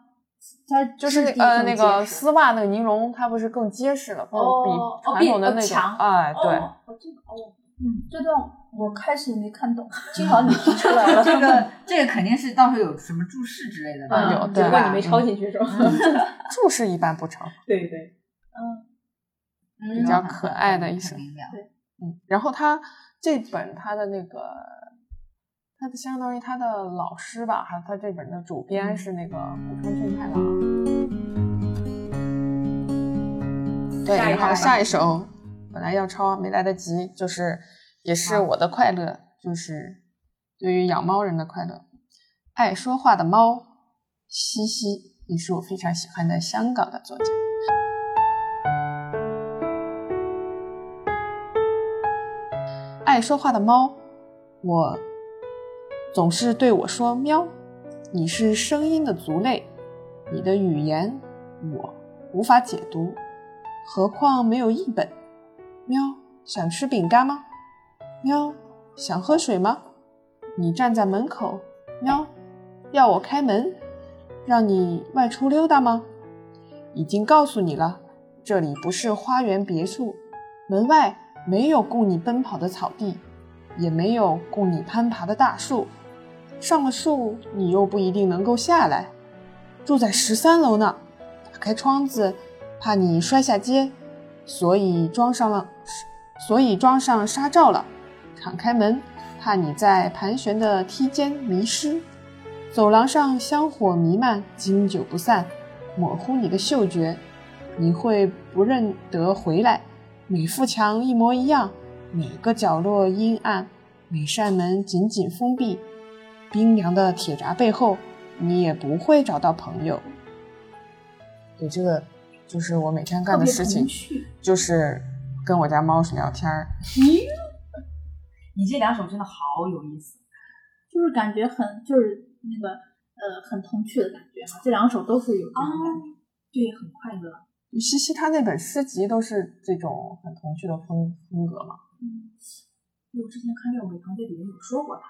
它就是呃那个丝袜那个尼龙，它不是更结实了，不是比哦哦传统的那种比呃强哎对。哦，哦这个哦，嗯，这段我开始也没看懂，幸好你提出来了。这个这个肯定是到时候有什么注释之类的吧？嗯有对只不过你没抄进去是吧？注释 一般不抄，对对，嗯比较可爱的一首很明了。嗯，然后他这本他的那个，他的相当于他的老师吧，还有他这本的主编是那个古川俊太郎。对，然后下一首本来要抄没来得及，就是也是我的快乐，就是对于养猫人的快乐。爱说话的猫，西西也是我非常喜欢的香港的作家。爱说话的猫，我总是对我说喵。你是声音的族类，你的语言我无法解读，何况没有译本。喵，想吃饼干吗？喵，想喝水吗？你站在门口，喵，要我开门，让你外出溜达吗？已经告诉你了，这里不是花园别墅，门外没有供你奔跑的草地，也没有供你攀爬的大树。上了树，你又不一定能够下来。住在十三楼呢，打开窗子，怕你摔下街，所以装上了，所以装上纱罩了。敞开门，怕你在盘旋的梯间迷失。走廊上香火弥漫，经久不散，模糊你的嗅觉，你会不认得回来。每幅墙一模一样，每个角落阴暗，每扇门紧紧封闭。冰凉的铁闸背后，你也不会找到朋友。对，这个就是我每天干的事情，就是跟我家猫是聊天儿。你这两首真的好有意思，就是感觉很就是那个呃很童趣的感觉哈，这两首都是有这种感觉，对，很快乐。西西他那本诗集都是这种很童趣的风风格嘛，嗯，我之前看廖伟棠在里面有说过他，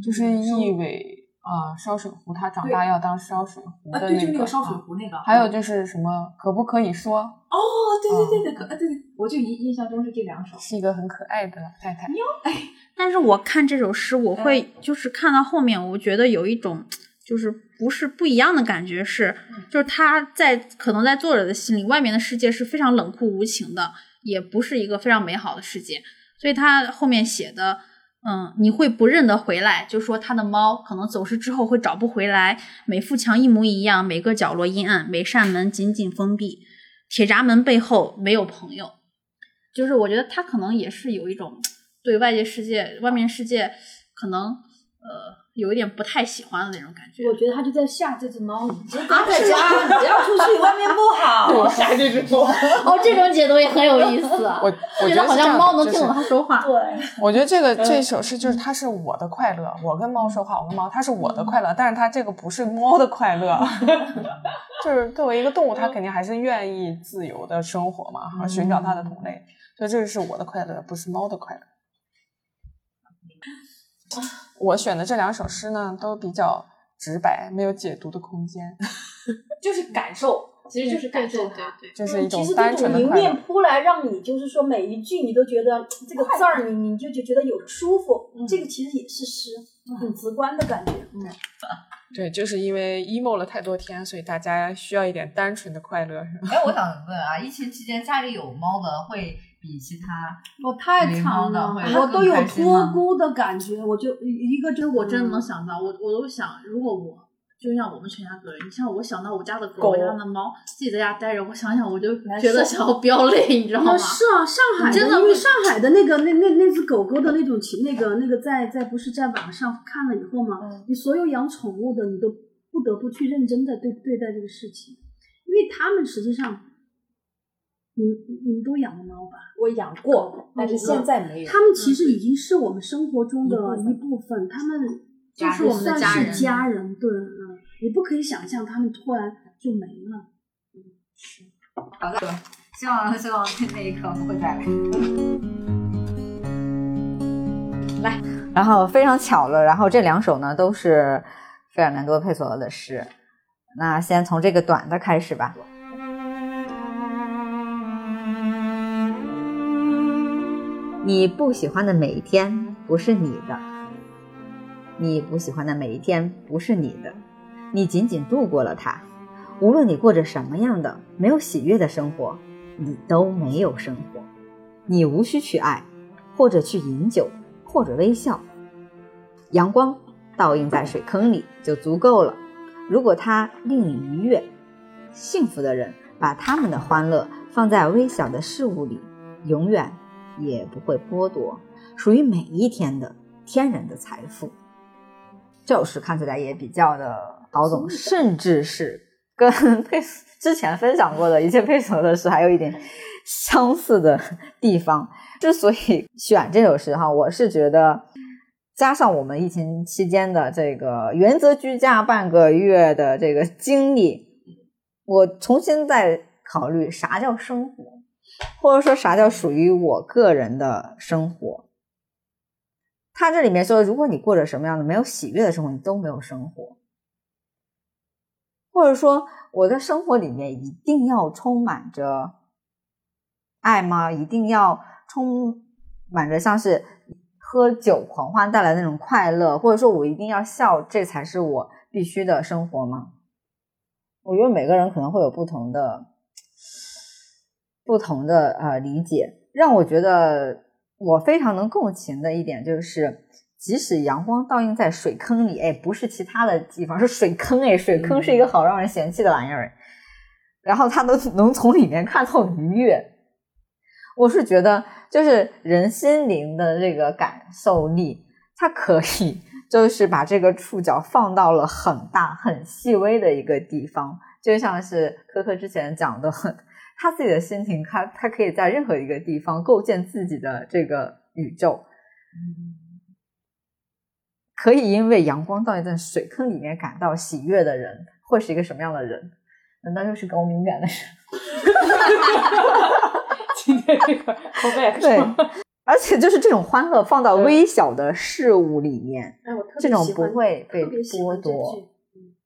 就是意味啊、烧水壶，他长大要当烧水壶的啊，对，就那个。烧水啊壶那个，还有就是什么可不可以说，哦，对对对对，可对，我就印印象中是这两首。是一个很可爱的太太。但是我看这首诗，我会就是看到后面，我觉得有一种就是不是不一样的感觉是，就是他在可能在作者的心里，外面的世界是非常冷酷无情的，也不是一个非常美好的世界，所以他后面写的。嗯，你会不认得回来，就说他的猫可能走失之后会找不回来，每幅墙一模一样，每个角落阴暗，每扇门紧紧封闭，铁闸门背后没有朋友。就是我觉得他可能也是有一种 对外界世界、外面世界可能呃有一点不太喜欢的那种感觉。我觉得他就在吓这只猫，你就待在家，你不要出去，外面不好。吓这只猫？哦，这种解读也很有意思。啊我我觉觉得好像猫能听懂他说话。对，我觉得这个这首诗就是它是我的快乐，我跟猫说话，我跟猫，它是我的快乐，但是它这个不是猫的快乐，就是作为一个动物，它肯定还是愿意自由的生活嘛，和寻找它的同类，所以这个是我的快乐，不是猫的快乐。我选的这两首诗呢，都比较直白，没有解读的空间，就是感受，其实就是感受对。对，就是一种单纯的快乐。面扑来，让你就是说每一句你都觉得这个字儿，你你就就觉得有舒服。这个其实也是诗，很直观的感觉。嗯，对，就是因为 emo 了太多天，所以大家需要一点单纯的快乐，是吧？哎，我想问啊，疫情期间家里有猫的会比其他我太没惨了我都有托孤的感觉。我就一个就是我真的能想到，我我都想，如果我就像我们全家狗，你像我想到我家的狗，狗我家的猫，自己在家待着，我想想我就觉得想要飙泪，你知道吗那？是啊，上海真的因为上海的那个那那那只狗狗的那种情，那个那个在在不是在网上看了以后嘛，嗯你所有养宠物的，你都不得不去认真的对对待这个事情，因为他们实际上，你你们都养过猫吧？我养过，但是现在没有。他们其实已经是我们生活中的一部分一部分，他们就是我们的算是家人家人，对，嗯，你不可以想象他们突然就没了是。好的，希望希望那一刻会再来。来，然后非常巧了，然后这两首呢都是费尔南多·佩索尔的诗，那先从这个短的开始吧。你不喜欢的每一天不是你的，你不喜欢的每一天不是你的，你仅仅度过了它。无论你过着什么样的没有喜悦的生活，你都没有生活。你无需去爱，或者去饮酒，或者微笑。阳光倒映在水坑里就足够了。如果它令你愉悦，幸福的人把他们的欢乐放在微小的事物里，永远也不会剥夺属于每一天的天然的财富。这首诗看起来也比较的好懂，甚至是跟 佩斯之前分享过的一切佩索的诗还有一点相似的地方。之所以选这首诗哈，我是觉得。加上我们疫情期间的这个原则居家半个月的这个经历，我重新在考虑啥叫生活，或者说啥叫属于我个人的生活。他这里面说，如果你过着什么样的没有喜悦的生活，你都没有生活。或者说，我的生活里面一定要充满着爱吗？一定要充满着像是。喝酒狂欢带来那种快乐，或者说我一定要笑，这才是我必须的生活吗？我觉得每个人可能会有不同的、不同的呃理解。让我觉得我非常能共情的一点就是，即使阳光倒映在水坑里，哎，不是其他的地方，是水坑，哎，水坑是一个好让人嫌弃的玩意儿，然后他都能从里面看到愉悦。我是觉得，就是人心灵的这个感受力，它可以就是把这个触角放到了很大、很细微的一个地方，就像是科科之前讲的，他自己的心情，他他可以在任何一个地方构建自己的这个宇宙。可以因为阳光倒映在水坑里面感到喜悦的人，会是一个什么样的人？难道又是高敏感的人？今天这个 对，而且就是这种欢乐放到微小的事物里面，这种不会被剥夺。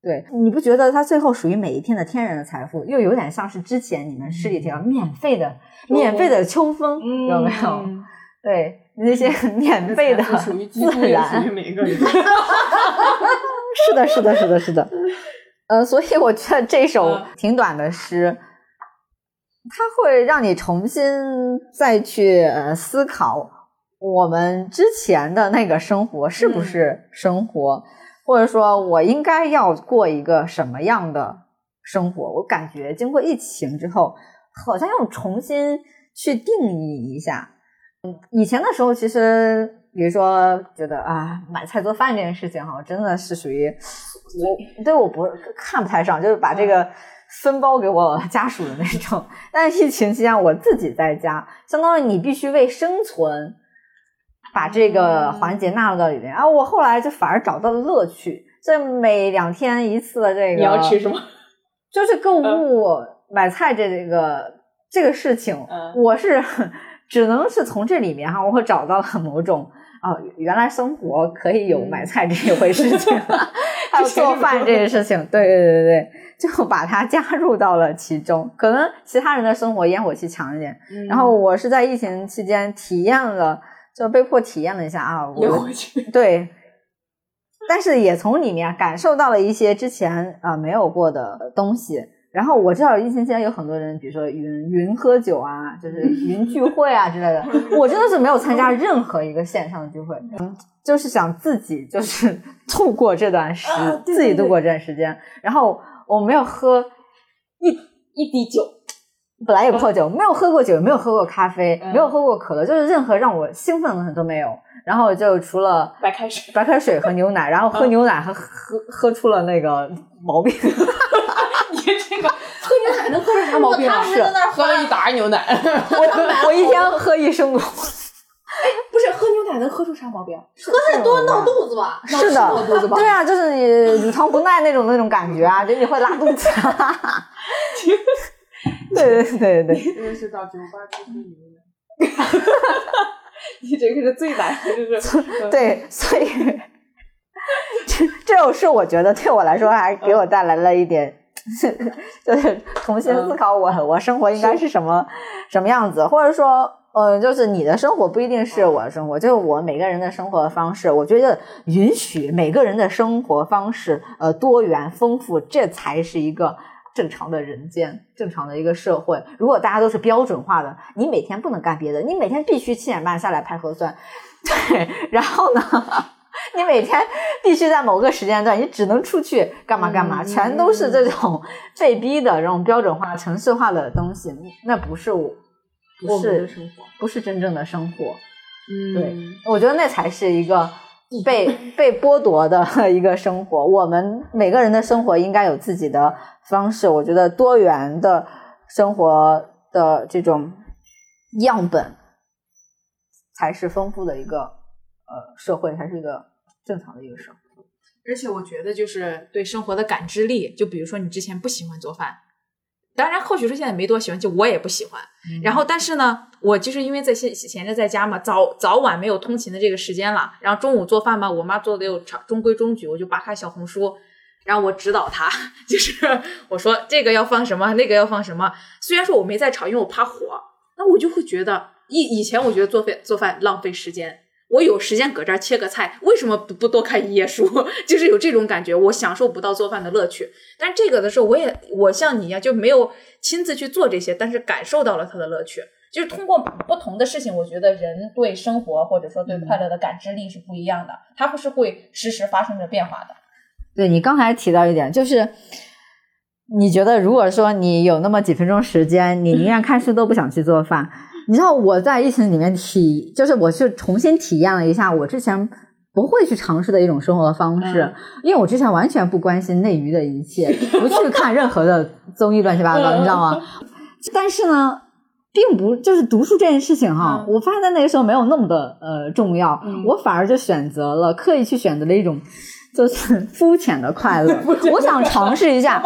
对，你不觉得它最后属于每一天的天然的财富，又有点像是之前你们诗里提到免费的、免费的秋风，有没有？对，那些免费的属于自然，属于每一个人。是的，是的，是的，是的。呃，所以我觉得这首挺短的诗。它会让你重新再去呃思考我们之前的那个生活是不是生活，或者说我应该要过一个什么样的生活？我感觉经过疫情之后，好像要重新去定义一下。嗯，以前的时候其实，比如说觉得啊，买菜做饭这件事情哈，真的是属于我对我不看不太上，就是把这个。分包给我 家属的那种，但是疫情期间我自己在家，相当于你必须为生存把这个环节纳入到里面。然后我后来就反而找到了乐趣，这每两天一次的这个你要吃什么？就是购物买菜这个这个事情，我是只能是从这里面哈，我会找到了某种啊，原来生活可以有买菜这一回事情，还有做饭这件事情。对对对对。就把它加入到了其中，可能其他人的生活烟火气强一点，然后我是在疫情期间体验了，就被迫体验了一下啊，烟火气对，但是也从里面感受到了一些之前啊没有过的东西。然后我知道疫情期间有很多人，比如说云云喝酒啊，就是云聚会啊之类的，我真的是没有参加任何一个线上的聚会，就是想自己就是 度过这段时，自己度过这段时间，然后。我没有喝一一滴酒，本来也不喝酒，没有喝过酒，没有喝过咖啡，没有喝过可乐，就是任何让我兴奋的东西都没有。然后就除了白开水、白开水和牛奶，然后喝牛奶还喝喝出了那个毛病。你这个 喝牛奶能喝出啥毛病？是喝了一打牛奶，我我一天喝一升多。哎，不是喝牛奶能喝出啥毛病？喝太多闹肚子吧？是的，对啊，就是你乳糖不耐那种那种感觉啊，就你会拉肚子。对对对对对。真的是到酒吧去喝牛奶。你这个是最难的，就是对，所以这这种事，我觉得对我来说还给我带来了一点，就是重新思考我我生活应该是什么什么样子，或者说。嗯，就是你的生活不一定是我的生活，就是我每个人的生活方式。我觉得允许每个人的生活方式呃多元丰富，这才是一个正常的人间，正常的一个社会。如果大家都是标准化的，你每天不能干别的，你每天必须七点半下来排核酸，对，然后呢，你每天必须在某个时间段，你只能出去干嘛干嘛，全都是这种被逼的这种标准化、城市化的东西，那不是我。不是生活，不是真正的生活。嗯，对，我觉得那才是一个 被被剥夺的一个生活。我们每个人的生活应该有自己的方式。我觉得多元的生活的这种样本，才是丰富的一个呃社会，才是一个正常的一个生活。而且我觉得，就是对生活的感知力，就比如说你之前不喜欢做饭。当然，或许说现在没多喜欢，就我也不喜欢。然后，但是呢，我就是因为在闲闲着在家嘛，早早晚没有通勤的这个时间了。然后中午做饭嘛，我妈做的又中中规中矩，我就扒开小红书，然后我指导她，就是我说这个要放什么，那个要放什么。虽然说我没在炒，因为我怕火，那我就会觉得以以前我觉得做饭做饭浪费时间。我有时间搁这儿切个菜，为什么不不多看一页书？就是有这种感觉，我享受不到做饭的乐趣。但这个的时候，我也我像你一样，就没有亲自去做这些，但是感受到了它的乐趣。就是通过不同的事情，我觉得人对生活或者说对快乐的感知力是不一样的，它不是会时时发生着变化的。对你刚才提到一点，就是你觉得如果说你有那么几分钟时间，你宁愿看书都不想去做饭。你知道我在疫情里面体，就是我去重新体验了一下我之前不会去尝试的一种生活方式，因为我之前完全不关心内娱的一切，不去看任何的综艺乱七八糟，你知道吗？但是呢，并不就是读书这件事情哈，我发现在那个时候没有那么的呃重要，我反而就选择了刻意去选择了一种。就是肤浅的快乐，我想尝试一下。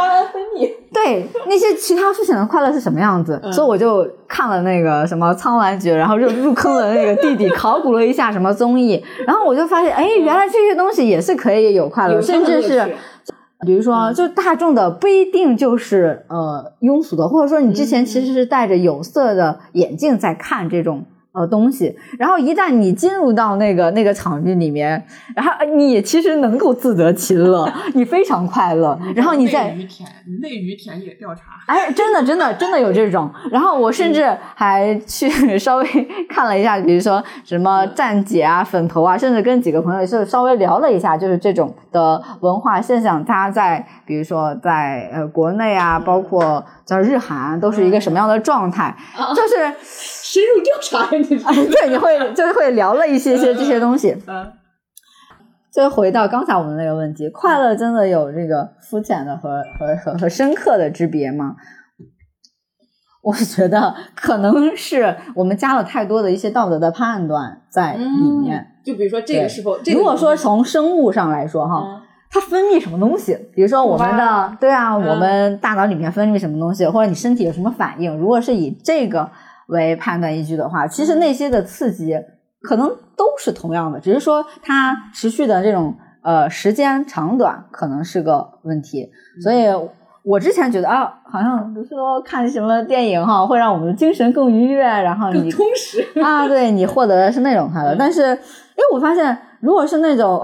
对那些其他肤浅的快乐是什么样子，所以我就看了那个什么《苍兰诀》，然后就入坑了那个弟弟，考古了一下什么综艺，然后我就发现，哎，原来这些东西也是可以有快乐，甚至是，比如说，就大众的不一定就是呃庸俗的，或者说你之前其实是戴着有色的眼镜在看这种。呃，东西，然后一旦你进入到那个那个场域里面，然后你其实能够自得其乐，你非常快乐。然后你在内娱田内娱田野调查，哎，真的真的真的有这种。然后我甚至还去 稍微看了一下，比如说什么站姐啊、粉头啊，甚至跟几个朋友是稍微聊了一下，就是这种的文化现象，它在比如说在呃国内啊，包括在日韩都是一个什么样的状态，就是 深入调查呀，你。对，你会就是会聊了一些些这些东西。嗯，就回到刚才我们那个问题，快乐真的有这个肤浅的和和和和深刻的之别吗？我觉得可能是我们加了太多的一些道德的判断在里面。就比如说这个是否，如果说从生物上来说哈，它分泌什么东西？比如说我们的对啊，我们大脑里面分泌什么东西，或者你身体有什么反应？如果是以这个。为判断依据的话，其实那些的刺激可能都是同样的，只是说它持续的这种呃时间长短可能是个问题。所以我之前觉得啊，好像比如说看什么电影哈，会让我们的精神更愉悦，然后你充实啊，对你获得的是那种快乐。但是，哎，我发现如果是那种。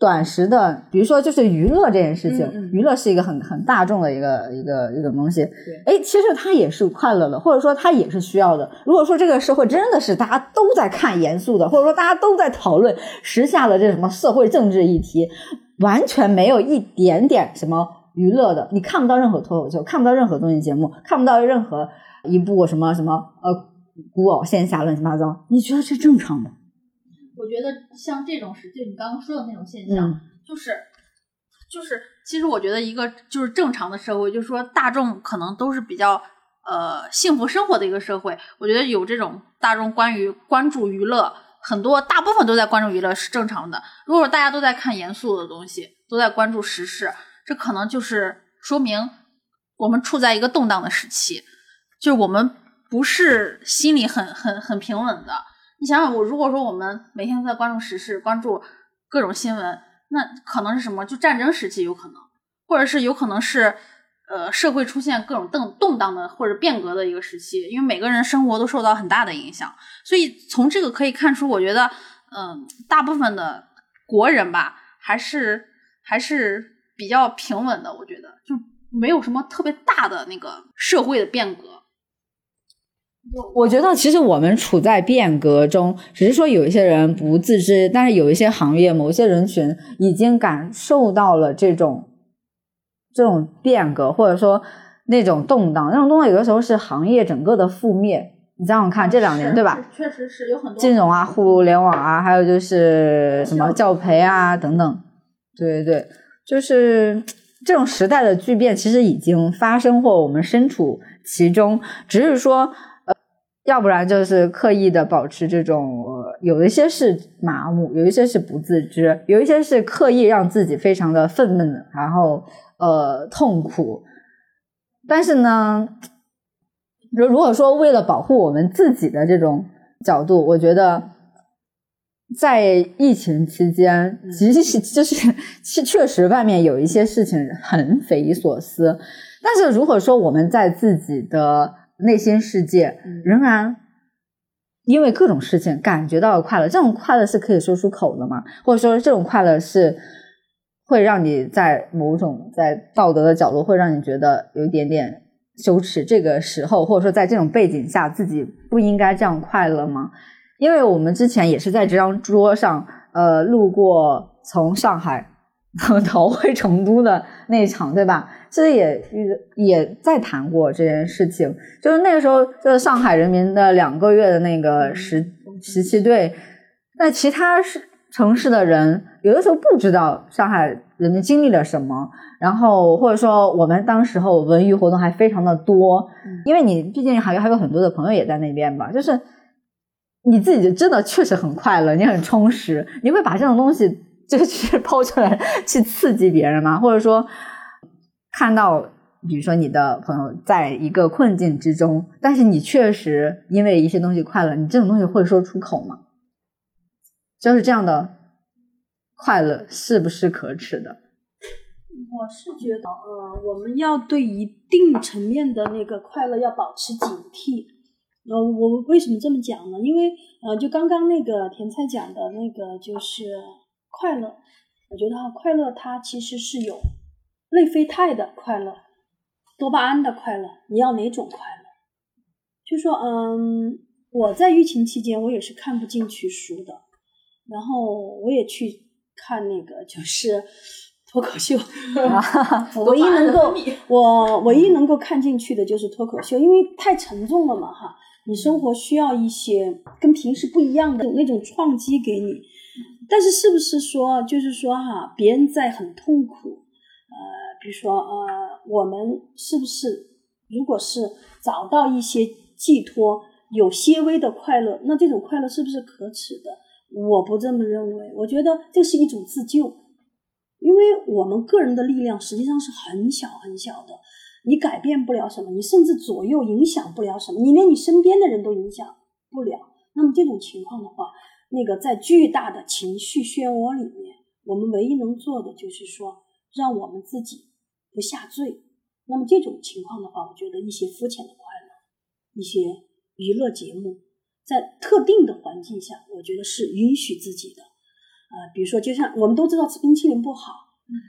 短时的，比如说就是娱乐这件事情，娱乐是一个很很大众的一个一个一种东西。哎，其实它也是快乐的，或者说它也是需要的。如果说这个社会真的是大家都在看严肃的，或者说大家都在讨论时下的这什么社会政治议题，完全没有一点点什么娱乐的，你看不到任何脱口秀，看不到任何综艺节目，看不到任何一部什么什么呃古偶线下乱七八糟，你觉得这正常吗？我觉得像这种事，就你刚刚说的那种现象，就是就是，其实我觉得一个就是正常的社会，就是说大众可能都是比较呃幸福生活的一个社会。我觉得有这种大众关于关注娱乐，很多大部分都在关注娱乐是正常的。如果大家都在看严肃的东西，都在关注时事，这可能就是说明我们处在一个动荡的时期，就是我们不是心里很很很平稳的。你想想，我如果说我们每天在关注时事、关注各种新闻，那可能是什么？就战争时期有可能，或者是有可能是呃社会出现各种动动荡的或者变革的一个时期，因为每个人生活都受到很大的影响，所以从这个可以看出，我觉得嗯、大部分的国人吧，还是还是比较平稳的，我觉得就没有什么特别大的那个社会的变革。我觉得其实我们处在变革中，只是说有一些人不自知，但是有一些行业、某些人群已经感受到了这种这种变革，或者说那种动荡。那种动荡有的时候是行业整个的覆灭。你想想看，这两年对吧？确实是有很多金融啊、互联网啊，还有就是什么教培啊等等。对对对，就是这种时代的巨变，其实已经发生或我们身处其中，只是说，呃，要不然就是刻意的保持这种，呃、有一些是麻木，有一些是不自知，有一些是刻意让自己非常的愤懑，然后呃痛苦。但是呢，如如果说为了保护我们自己的这种角度，我觉得在疫情期间，其实是就是是确实外面有一些事情很匪夷所思，但是如果说我们在自己的内心世界仍然因为各种事情感觉到了快乐，这种快乐是可以说出口的吗？或者说这种快乐是会让你在某种在道德的角度会让你觉得有一点点羞耻？这个时候或者说在这种背景下，自己不应该这样快乐吗？因为我们之前也是在这张桌上，呃，路过从上海 逃回成都的那一场，对吧？其实也也在谈过这件事情，就是那个时候，就是上海人民的两个月的那个时时期队，那其他市城市的人有的时候不知道上海人民经历了什么，然后或者说我们当时候文娱活动还非常的多，因为你毕竟还有还有很多的朋友也在那边吧，就是。你自己真的确实很快乐，你很充实，你会把这种东西就去 抛出来去刺激别人吗？或者说看到，比如说你的朋友在一个困境之中，但是你确实因为一些东西快乐，你这种东西会说出口吗？就是这样的快乐是不是可耻的？我是觉得，呃，我们要对一定层面的那个快乐要保持警惕。呃，我为什么这么讲呢？因为呃，就刚刚那个甜菜讲的那个就是快乐，我觉得哈，快乐它其实是有内啡肽的快乐、多巴胺的快乐，你要哪种快乐？就说，嗯，我在疫情期间，我也是看不进去书的，然后我也去看那个就是 脱口秀，唯一能够我唯一能够看进去的就是脱口秀，因为太沉重了嘛，哈。你生活需要一些跟平时不一样的那种创击给你，但是是不是说就是说哈，别人在很痛苦，呃，比如说呃，我们是不是如果是找到一些寄托，有些微的快乐，那这种快乐是不是可耻的？我不这么认为，我觉得这是一种自救，因为我们个人的力量实际上是很小很小的。你改变不了什么，你甚至左右影响不了什么，你连你身边的人都影响不了。那么这种情况的话，那个在巨大的情绪漩涡里面，我们唯一能做的就是说，让我们自己不下坠。那么这种情况的话，我觉得一些肤浅的快乐，一些娱乐节目，在特定的环境下，我觉得是允许自己的。啊、比如说，就像我们都知道吃冰淇淋不好，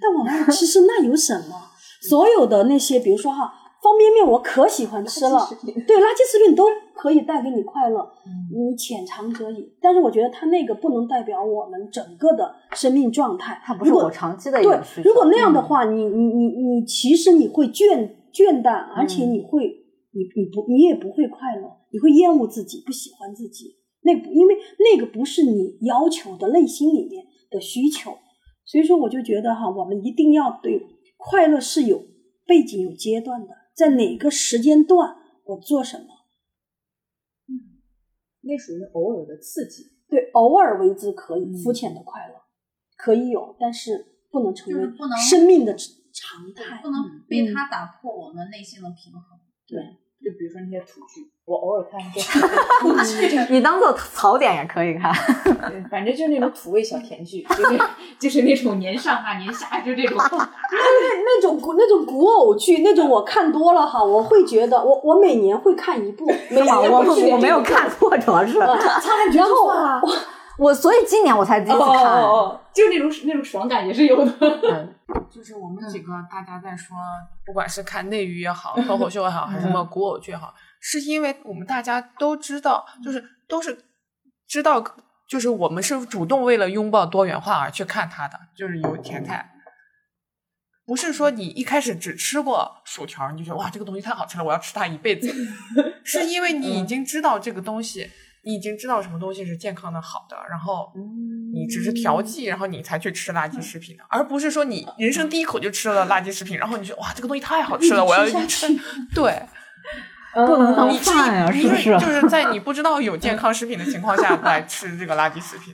但我们其实那有什么？所有的那些，比如说哈，方便面我可喜欢吃了，对，垃圾食品都可以带给你快乐，你浅尝辄止。但是我觉得它那个不能代表我们整个的生命状态。它不是如果我长期的一对个需，求。如果那样的嗯，话，你你你你其实你会倦倦怠，而且你会你你不你也不会快乐，你会厌恶自己，不喜欢自己。那不因为那个不是你要求的内心里面的需求，所以说我就觉得哈，我们一定要对快乐是有背景、有阶段的，在哪个时间段我做什么，嗯那属于偶尔的刺激。对，偶尔为之可以，嗯肤浅的快乐可以有，但是不能成为不能生命的常态。不能被它打破我们内心的平衡。对就比如说那些土剧，我偶尔看一些土 剧，你当做槽点也可以看。对反正就是那种土味小甜剧，就是 就是那种年上啊年下就这种。那那种古那种古偶剧，那种我看多了哈，我会觉得我我每年会看一部，每吗？年我我没有看过，主要是。然后我我所以今年我才第一次哦看。哦哦，就是那种那种爽感也是有的。嗯就是我们几个大家在说，不管是看内娱也好，脱口 秀也好，还是什么古偶剧也好，是因为我们大家都知道，就是都是知道，就是我们是主动为了拥抱多元化而去看它的，就是有甜菜。不是说你一开始只吃过薯条，你就觉得哇这个东西太好吃了，我要吃它一辈子，是因为你已经知道这个东西，你已经知道什么东西是健康的好的，然后你只是调剂，然后你才去吃垃圾食品的，而不是说你人生第一口就吃了垃圾食品，然后你觉得哇这个东西太好吃了，我要去吃，对，不能当饭呀，是不是？就是在你不知道有健康食品的情况下来吃这个垃圾食品。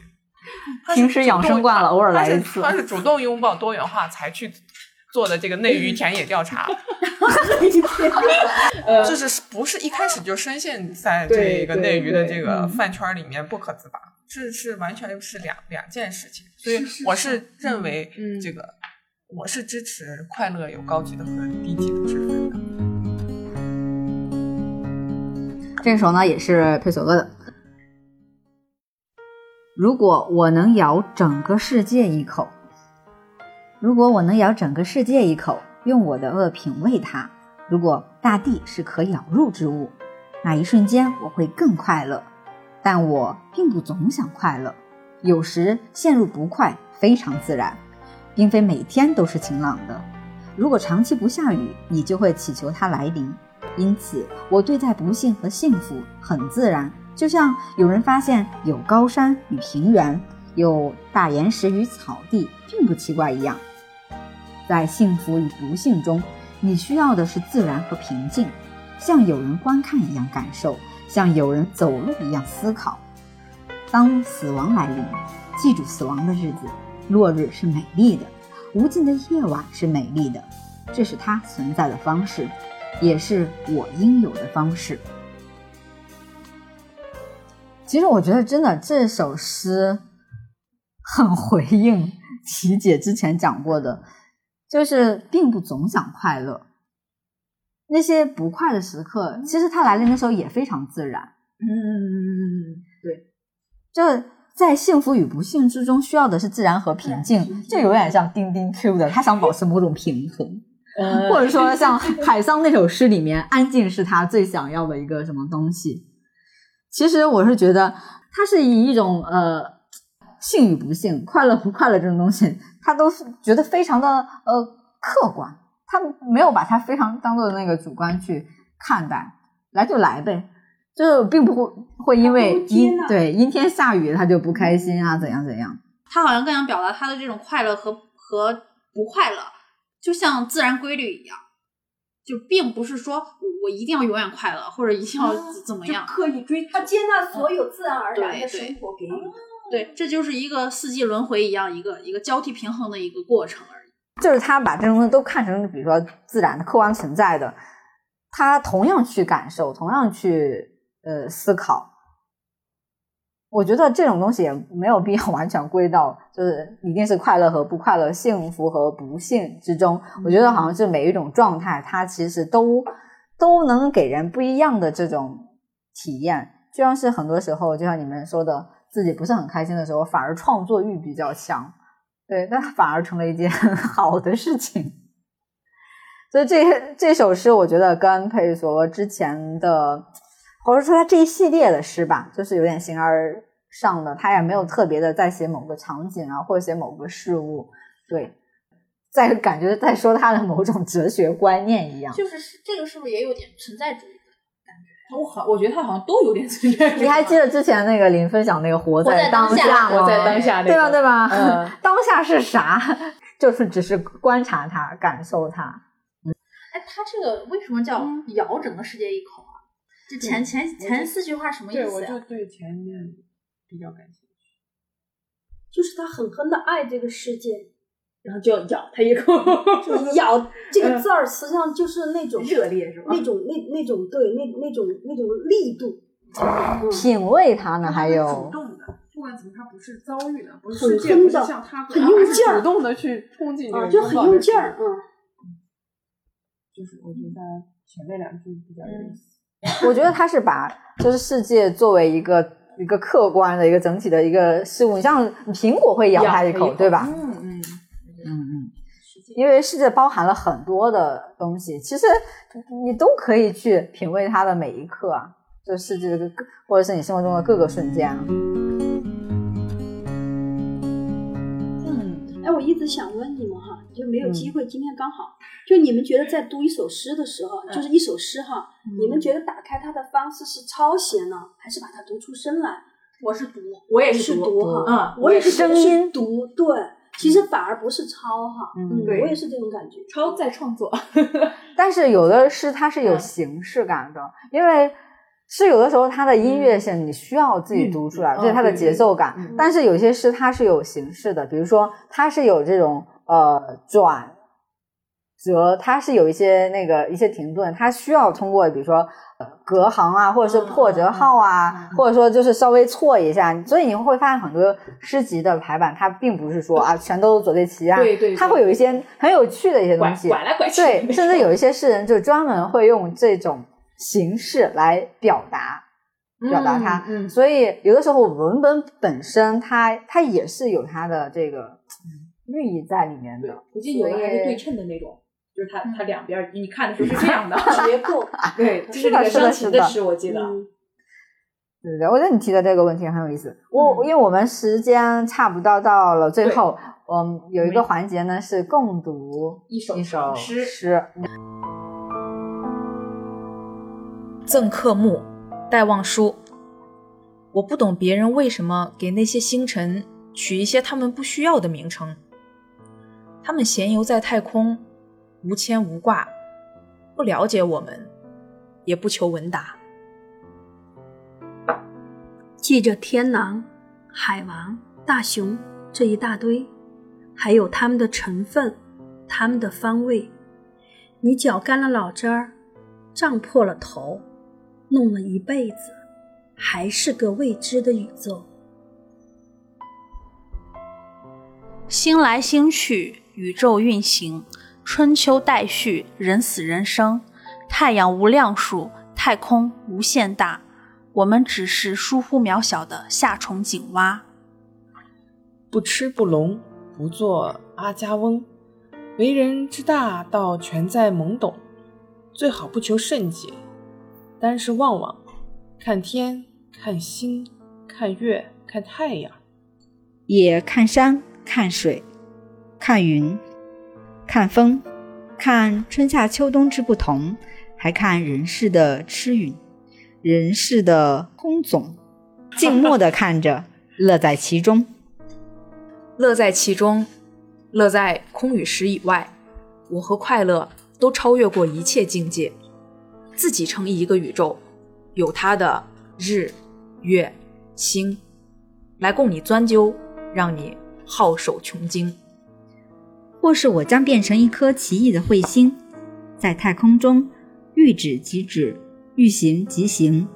平时养生惯了，偶尔来一次他。是主动拥抱多元化才去做的这个内娱田野调查，就是不是一开始就深陷在这个内娱的这个饭圈里面不可自拔，这是完全是两两件事情。所以我是认为这个，我是支持快乐有高级的和低级的之分的。这首呢也是佩索哥的。如果我能咬整个世界一口，如果我能咬整个世界一口，用我的恶品味它，如果大地是可咬入之物，那一瞬间我会更快乐。但我并不总想快乐，有时陷入不快非常自然，并非每天都是晴朗的。如果长期不下雨，你就会祈求它来临。因此，我对待不幸和幸福很自然，就像有人发现有高山与平原，有大岩石与草地，并不奇怪一样。在幸福与不幸中，你需要的是自然和平静，像有人观看一样感受，像有人走路一样思考。当死亡来临，记住死亡的日子，落日是美丽的，无尽的夜晚是美丽的，这是它存在的方式。也是我应有的方式。其实我觉得，真的这首诗很回应 琪姐之前讲过的，就是并不总想快乐。那些不快的时刻，其实它来临的时候也非常自然。嗯，对，就在幸福与不幸之中，需要的是自然和平静，就有点像丁丁 Q 的，他想保持某种平衡。呃或者说像 海桑那首诗里面，安静是他最想要的一个什么东西。其实我是觉得，他是以一种呃幸与不幸、快乐不快乐这种东西，他都是觉得非常的呃客观，他没有把它非常当做那个主观去看待，来就来呗，就并不会会因为阴纳对阴天下雨他就不开心啊，怎样怎样。他好像更想表达他的这种快乐和和不快乐，就像自然规律一样，就并不是说我一定要永远快乐，或者一定要怎么样。刻意追，他接纳所有自然而然的生活给你的。对，这就是一个四季轮回一样，一个一个交替平衡的一个过程而已。就是他把这种东西都看成，比如说自然的、客观存在的，他同样去感受，同样去呃思考。我觉得这种东西也没有必要完全归到就是一定是快乐和不快乐、幸福和不幸之中。我觉得好像是每一种状态，它其实都都能给人不一样的这种体验。就像是很多时候，就像你们说的，自己不是很开心的时候，反而创作欲比较强。对，那反而成了一件 好的事情。所以这这首诗，我觉得跟佩索之前的，或者说他这一系列的诗吧，就是有点形而上的，他也没有特别的在写某个场景啊，或者写某个事物，对，在感觉在说他的某种哲学观念一样。就是这个是不是也有点存在主义？我好，我觉得他好像都有点存在。你还记得之前那个林分享那个活在当当下吗？活在当下那个对吧？对吧？嗯 当下是啥？就是只是观察它，感受它。哎，他这个为什么叫咬整个世界一口啊？这前前前四句话什么意对，思对、我就对前面比较感兴趣。就是他狠狠的爱这个世界，然后就要咬他一口。咬这个字儿，实际上就是那种热烈是吧那种那那种对那那种那种力度，嗯品味它呢，还有主动的，不管怎么，它不是遭遇的，不是很世界，不是哼的像他，很用劲儿主动的去冲进去啊，就很用劲儿，嗯。就是我觉得前面两句比较有意思。我觉得他是把就是世界作为一个一个客观的一个整体的一个事物，你像苹果会咬它一口，对吧？嗯嗯，嗯嗯，因为世界包含了很多的东西，其实你都可以去品味它的每一刻啊，就世界的各，或者是你生活中的各个瞬间啊。嗯，哎，我一直想问你们哈，就没有机会，今天刚好，就你们觉得在读一首诗的时候，就是一首诗哈，你们觉得打开它的方式是抄写呢，还是把它读出声来？我是读，我也是读嗯，我也是声音读，对，其实反而不是抄哈，嗯对我也是这种感觉。抄在创作。但是有的诗它是有形式感的，因为是有的时候它的音乐性你需要自己读出来，嗯就是它的节奏感。嗯但是有些诗它是有形式的，比如说它是有这种呃转折，它是有一些那个一些停顿，它需要通过比如说。呃隔行啊，或者是破折号啊，或者说就是稍微错一下，所以你会发现很多诗集的排版，它并不是说 啊全都左对齐啊，对对对。它会有一些很有趣的一些东西，拐来拐去，对，甚至有一些诗人就专门会用这种形式来表达。表达它，嗯嗯。所以有的时候文本本身它它也是有它的这个寓意在里面对的。，估计有的还是对称的那种，就是它它两边儿你看的时候是这样的，结构，对，是的是的是的诗，我记得。嗯，对对对，我觉得你提的这个问题很有意思。我、嗯因为我们时间差不多到了最对后，嗯，有一个环节呢是共读一首一首诗诗。赠客墓，戴望舒。我不懂别人为什么给那些星辰取一些他们不需要的名称。他们闲游在太空，无牵无挂，不了解我们，也不求闻答。记着天狼、海王、大熊这一大堆，还有它们的成分、它们的方位。你搅干了老汁儿，胀破了头，弄了一辈子，还是个未知的宇宙。星来星去，宇宙运行，春秋待续，人死人生。太阳无量数，太空无限大，我们只是疏忽渺小的夏虫井蛙。不吃不聋，不做阿家翁。为人之大，道全在懵懂。最好不求甚解，单是望望，看天，看星，看月，看太阳。也看山，看水，看云，看风，看春夏秋冬之不同，还看人世的痴云，人世的空总，静默的看着，乐在其中。乐在其中，乐在空与实以外。我和快乐都超越过一切境界，自己成一个宇宙，有它的日、月、星，来供你钻究，让你好守穷经。或是我将变成一颗奇异的彗星，在太空中欲止即止，欲行即行，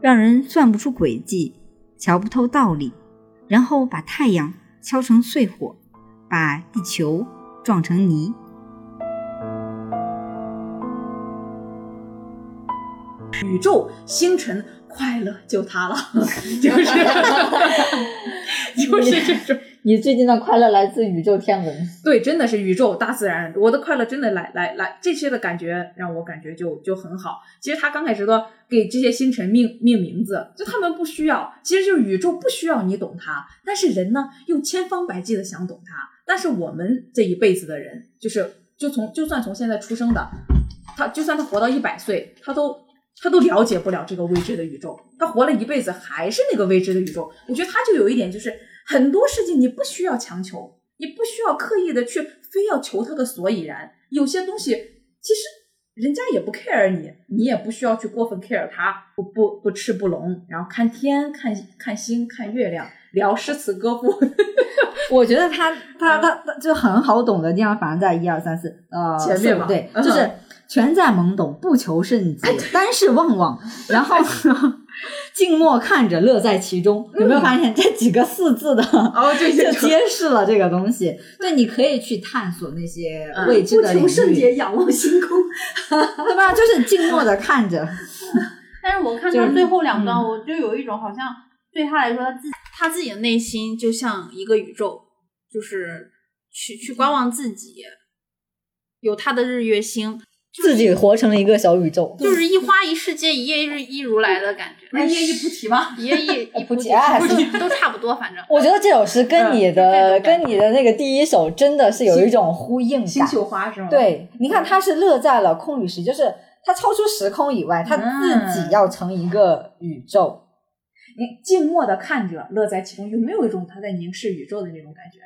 让人算不出轨迹，瞧不透道理，然后把太阳敲成碎火，把地球撞成泥。宇宙星辰快乐就他了，就是 就是这种。你最近的快乐来自宇宙天文，对，真的是宇宙大自然，我的快乐真的来来来，这些的感觉让我感觉就就很好。其实他刚开始说给这些星辰命命名字，就他们不需要，其实就是宇宙不需要你懂它，但是人呢又千方百计的想懂它。但是我们这一辈子的人，就是就从就算从现在出生的，他就算他活到一百岁，他都他都了解不了这个未知的宇宙，他活了一辈子还是那个未知的宇宙。我觉得他就有一点就是。很多事情你不需要强求，你不需要刻意的去非要求他个所以然。有些东西其实人家也不 care 你，你也不需要去过分 care 他，不不不吃不聋，然后看天、看看星、看月亮，聊诗词歌赋。我觉得他 他他他就很好懂的地方，反正在一二三四呃前面嘛对，嗯就是全在懵懂，不求甚解，单是望望，然后 静默看着，乐在其中。有没有发现这几个四字的？哦，这些 就揭示了这个东西。对，你可以去探索那些未知不的领求甚解，仰望星空。对吧？就是静默的看着。但是我看就是他最后两段，嗯我就有一种好像对他来说，他自他自己的内心就像一个宇宙，就是去去观望自己，有他的日月星，自己活成了一个小宇宙，就是一花一世界，一叶一一如来的感觉。不是一叶一菩提吗？一叶一 一菩提都都差不多，反正。我觉得这首诗跟你的、跟你的那个第一首真的是有一种呼应星感。宿花是吗？，对，你看他是乐在了空与时，就是他超出时空以外，他自己要成一个宇宙。你静默的看着，乐在其中，有没有一种他在凝视宇宙的那种感觉？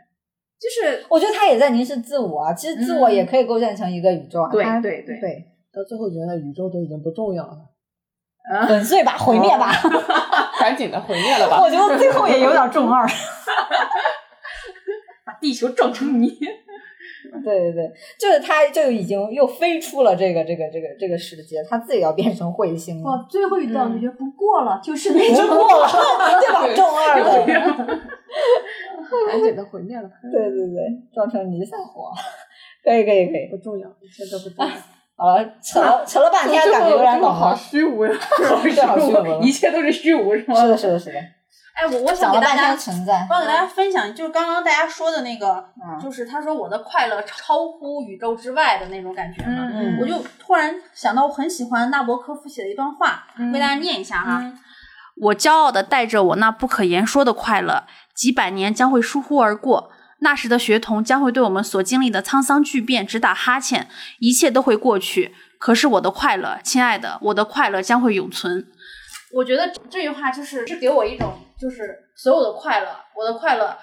就是我觉得他也在凝视自我啊，其实自我也可以构建成一个宇宙啊。对对对对，到最后觉得宇宙都已经不重要了，啊，粉碎吧，毁灭吧。赶紧的毁灭了吧我！觉得最后也有点中二。把地球撞成泥。对对对，就是他就已经又飞出了这个这个这个这个世界，他自己要变成彗星了。哇，最后一段我觉得不过了，就是那不种过了，对吧？中二的。赶紧的毁灭了，对对对，撞成弥散火，可以可以可以。不重要，一切都不重要。好了，扯了扯了半天，感觉有点好。虚无呀！对，好虚无。一切都是虚无，是吗？是的，是的，是的，哎，我我想给大家。我想给大家分享，就是刚刚大家说的那个，嗯就是他说我的快乐超乎宇宙之外的那种感觉嘛。嗯我就突然想到，我很喜欢纳博科夫写的一段话，为大家念一下哈。我骄傲的带着我那不可言说的快乐，几百年将会疏忽而过。那时的学童将会对我们所经历的沧桑巨变直打哈欠，一切都会过去。可是我的快乐，亲爱的，我的快乐将会永存。我觉得这句话就是是给我一种，就是所有的快乐，我的快乐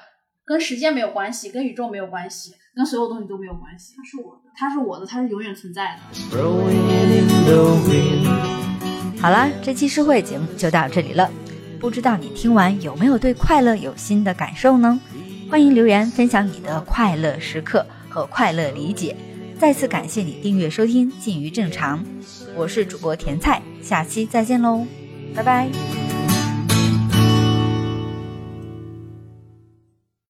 跟时间没有关系，跟宇宙没有关系，跟所有东西都没有关系。它是我的，它是我的，它是永远存在的。好啦，这期诗会节目就到这里了。不知道你听完有没有对快乐有新的感受呢？欢迎留言分享你的快乐时刻和快乐理解。再次感谢你订阅收听《近于正常》，我是主播甜菜，下期再见喽，拜拜。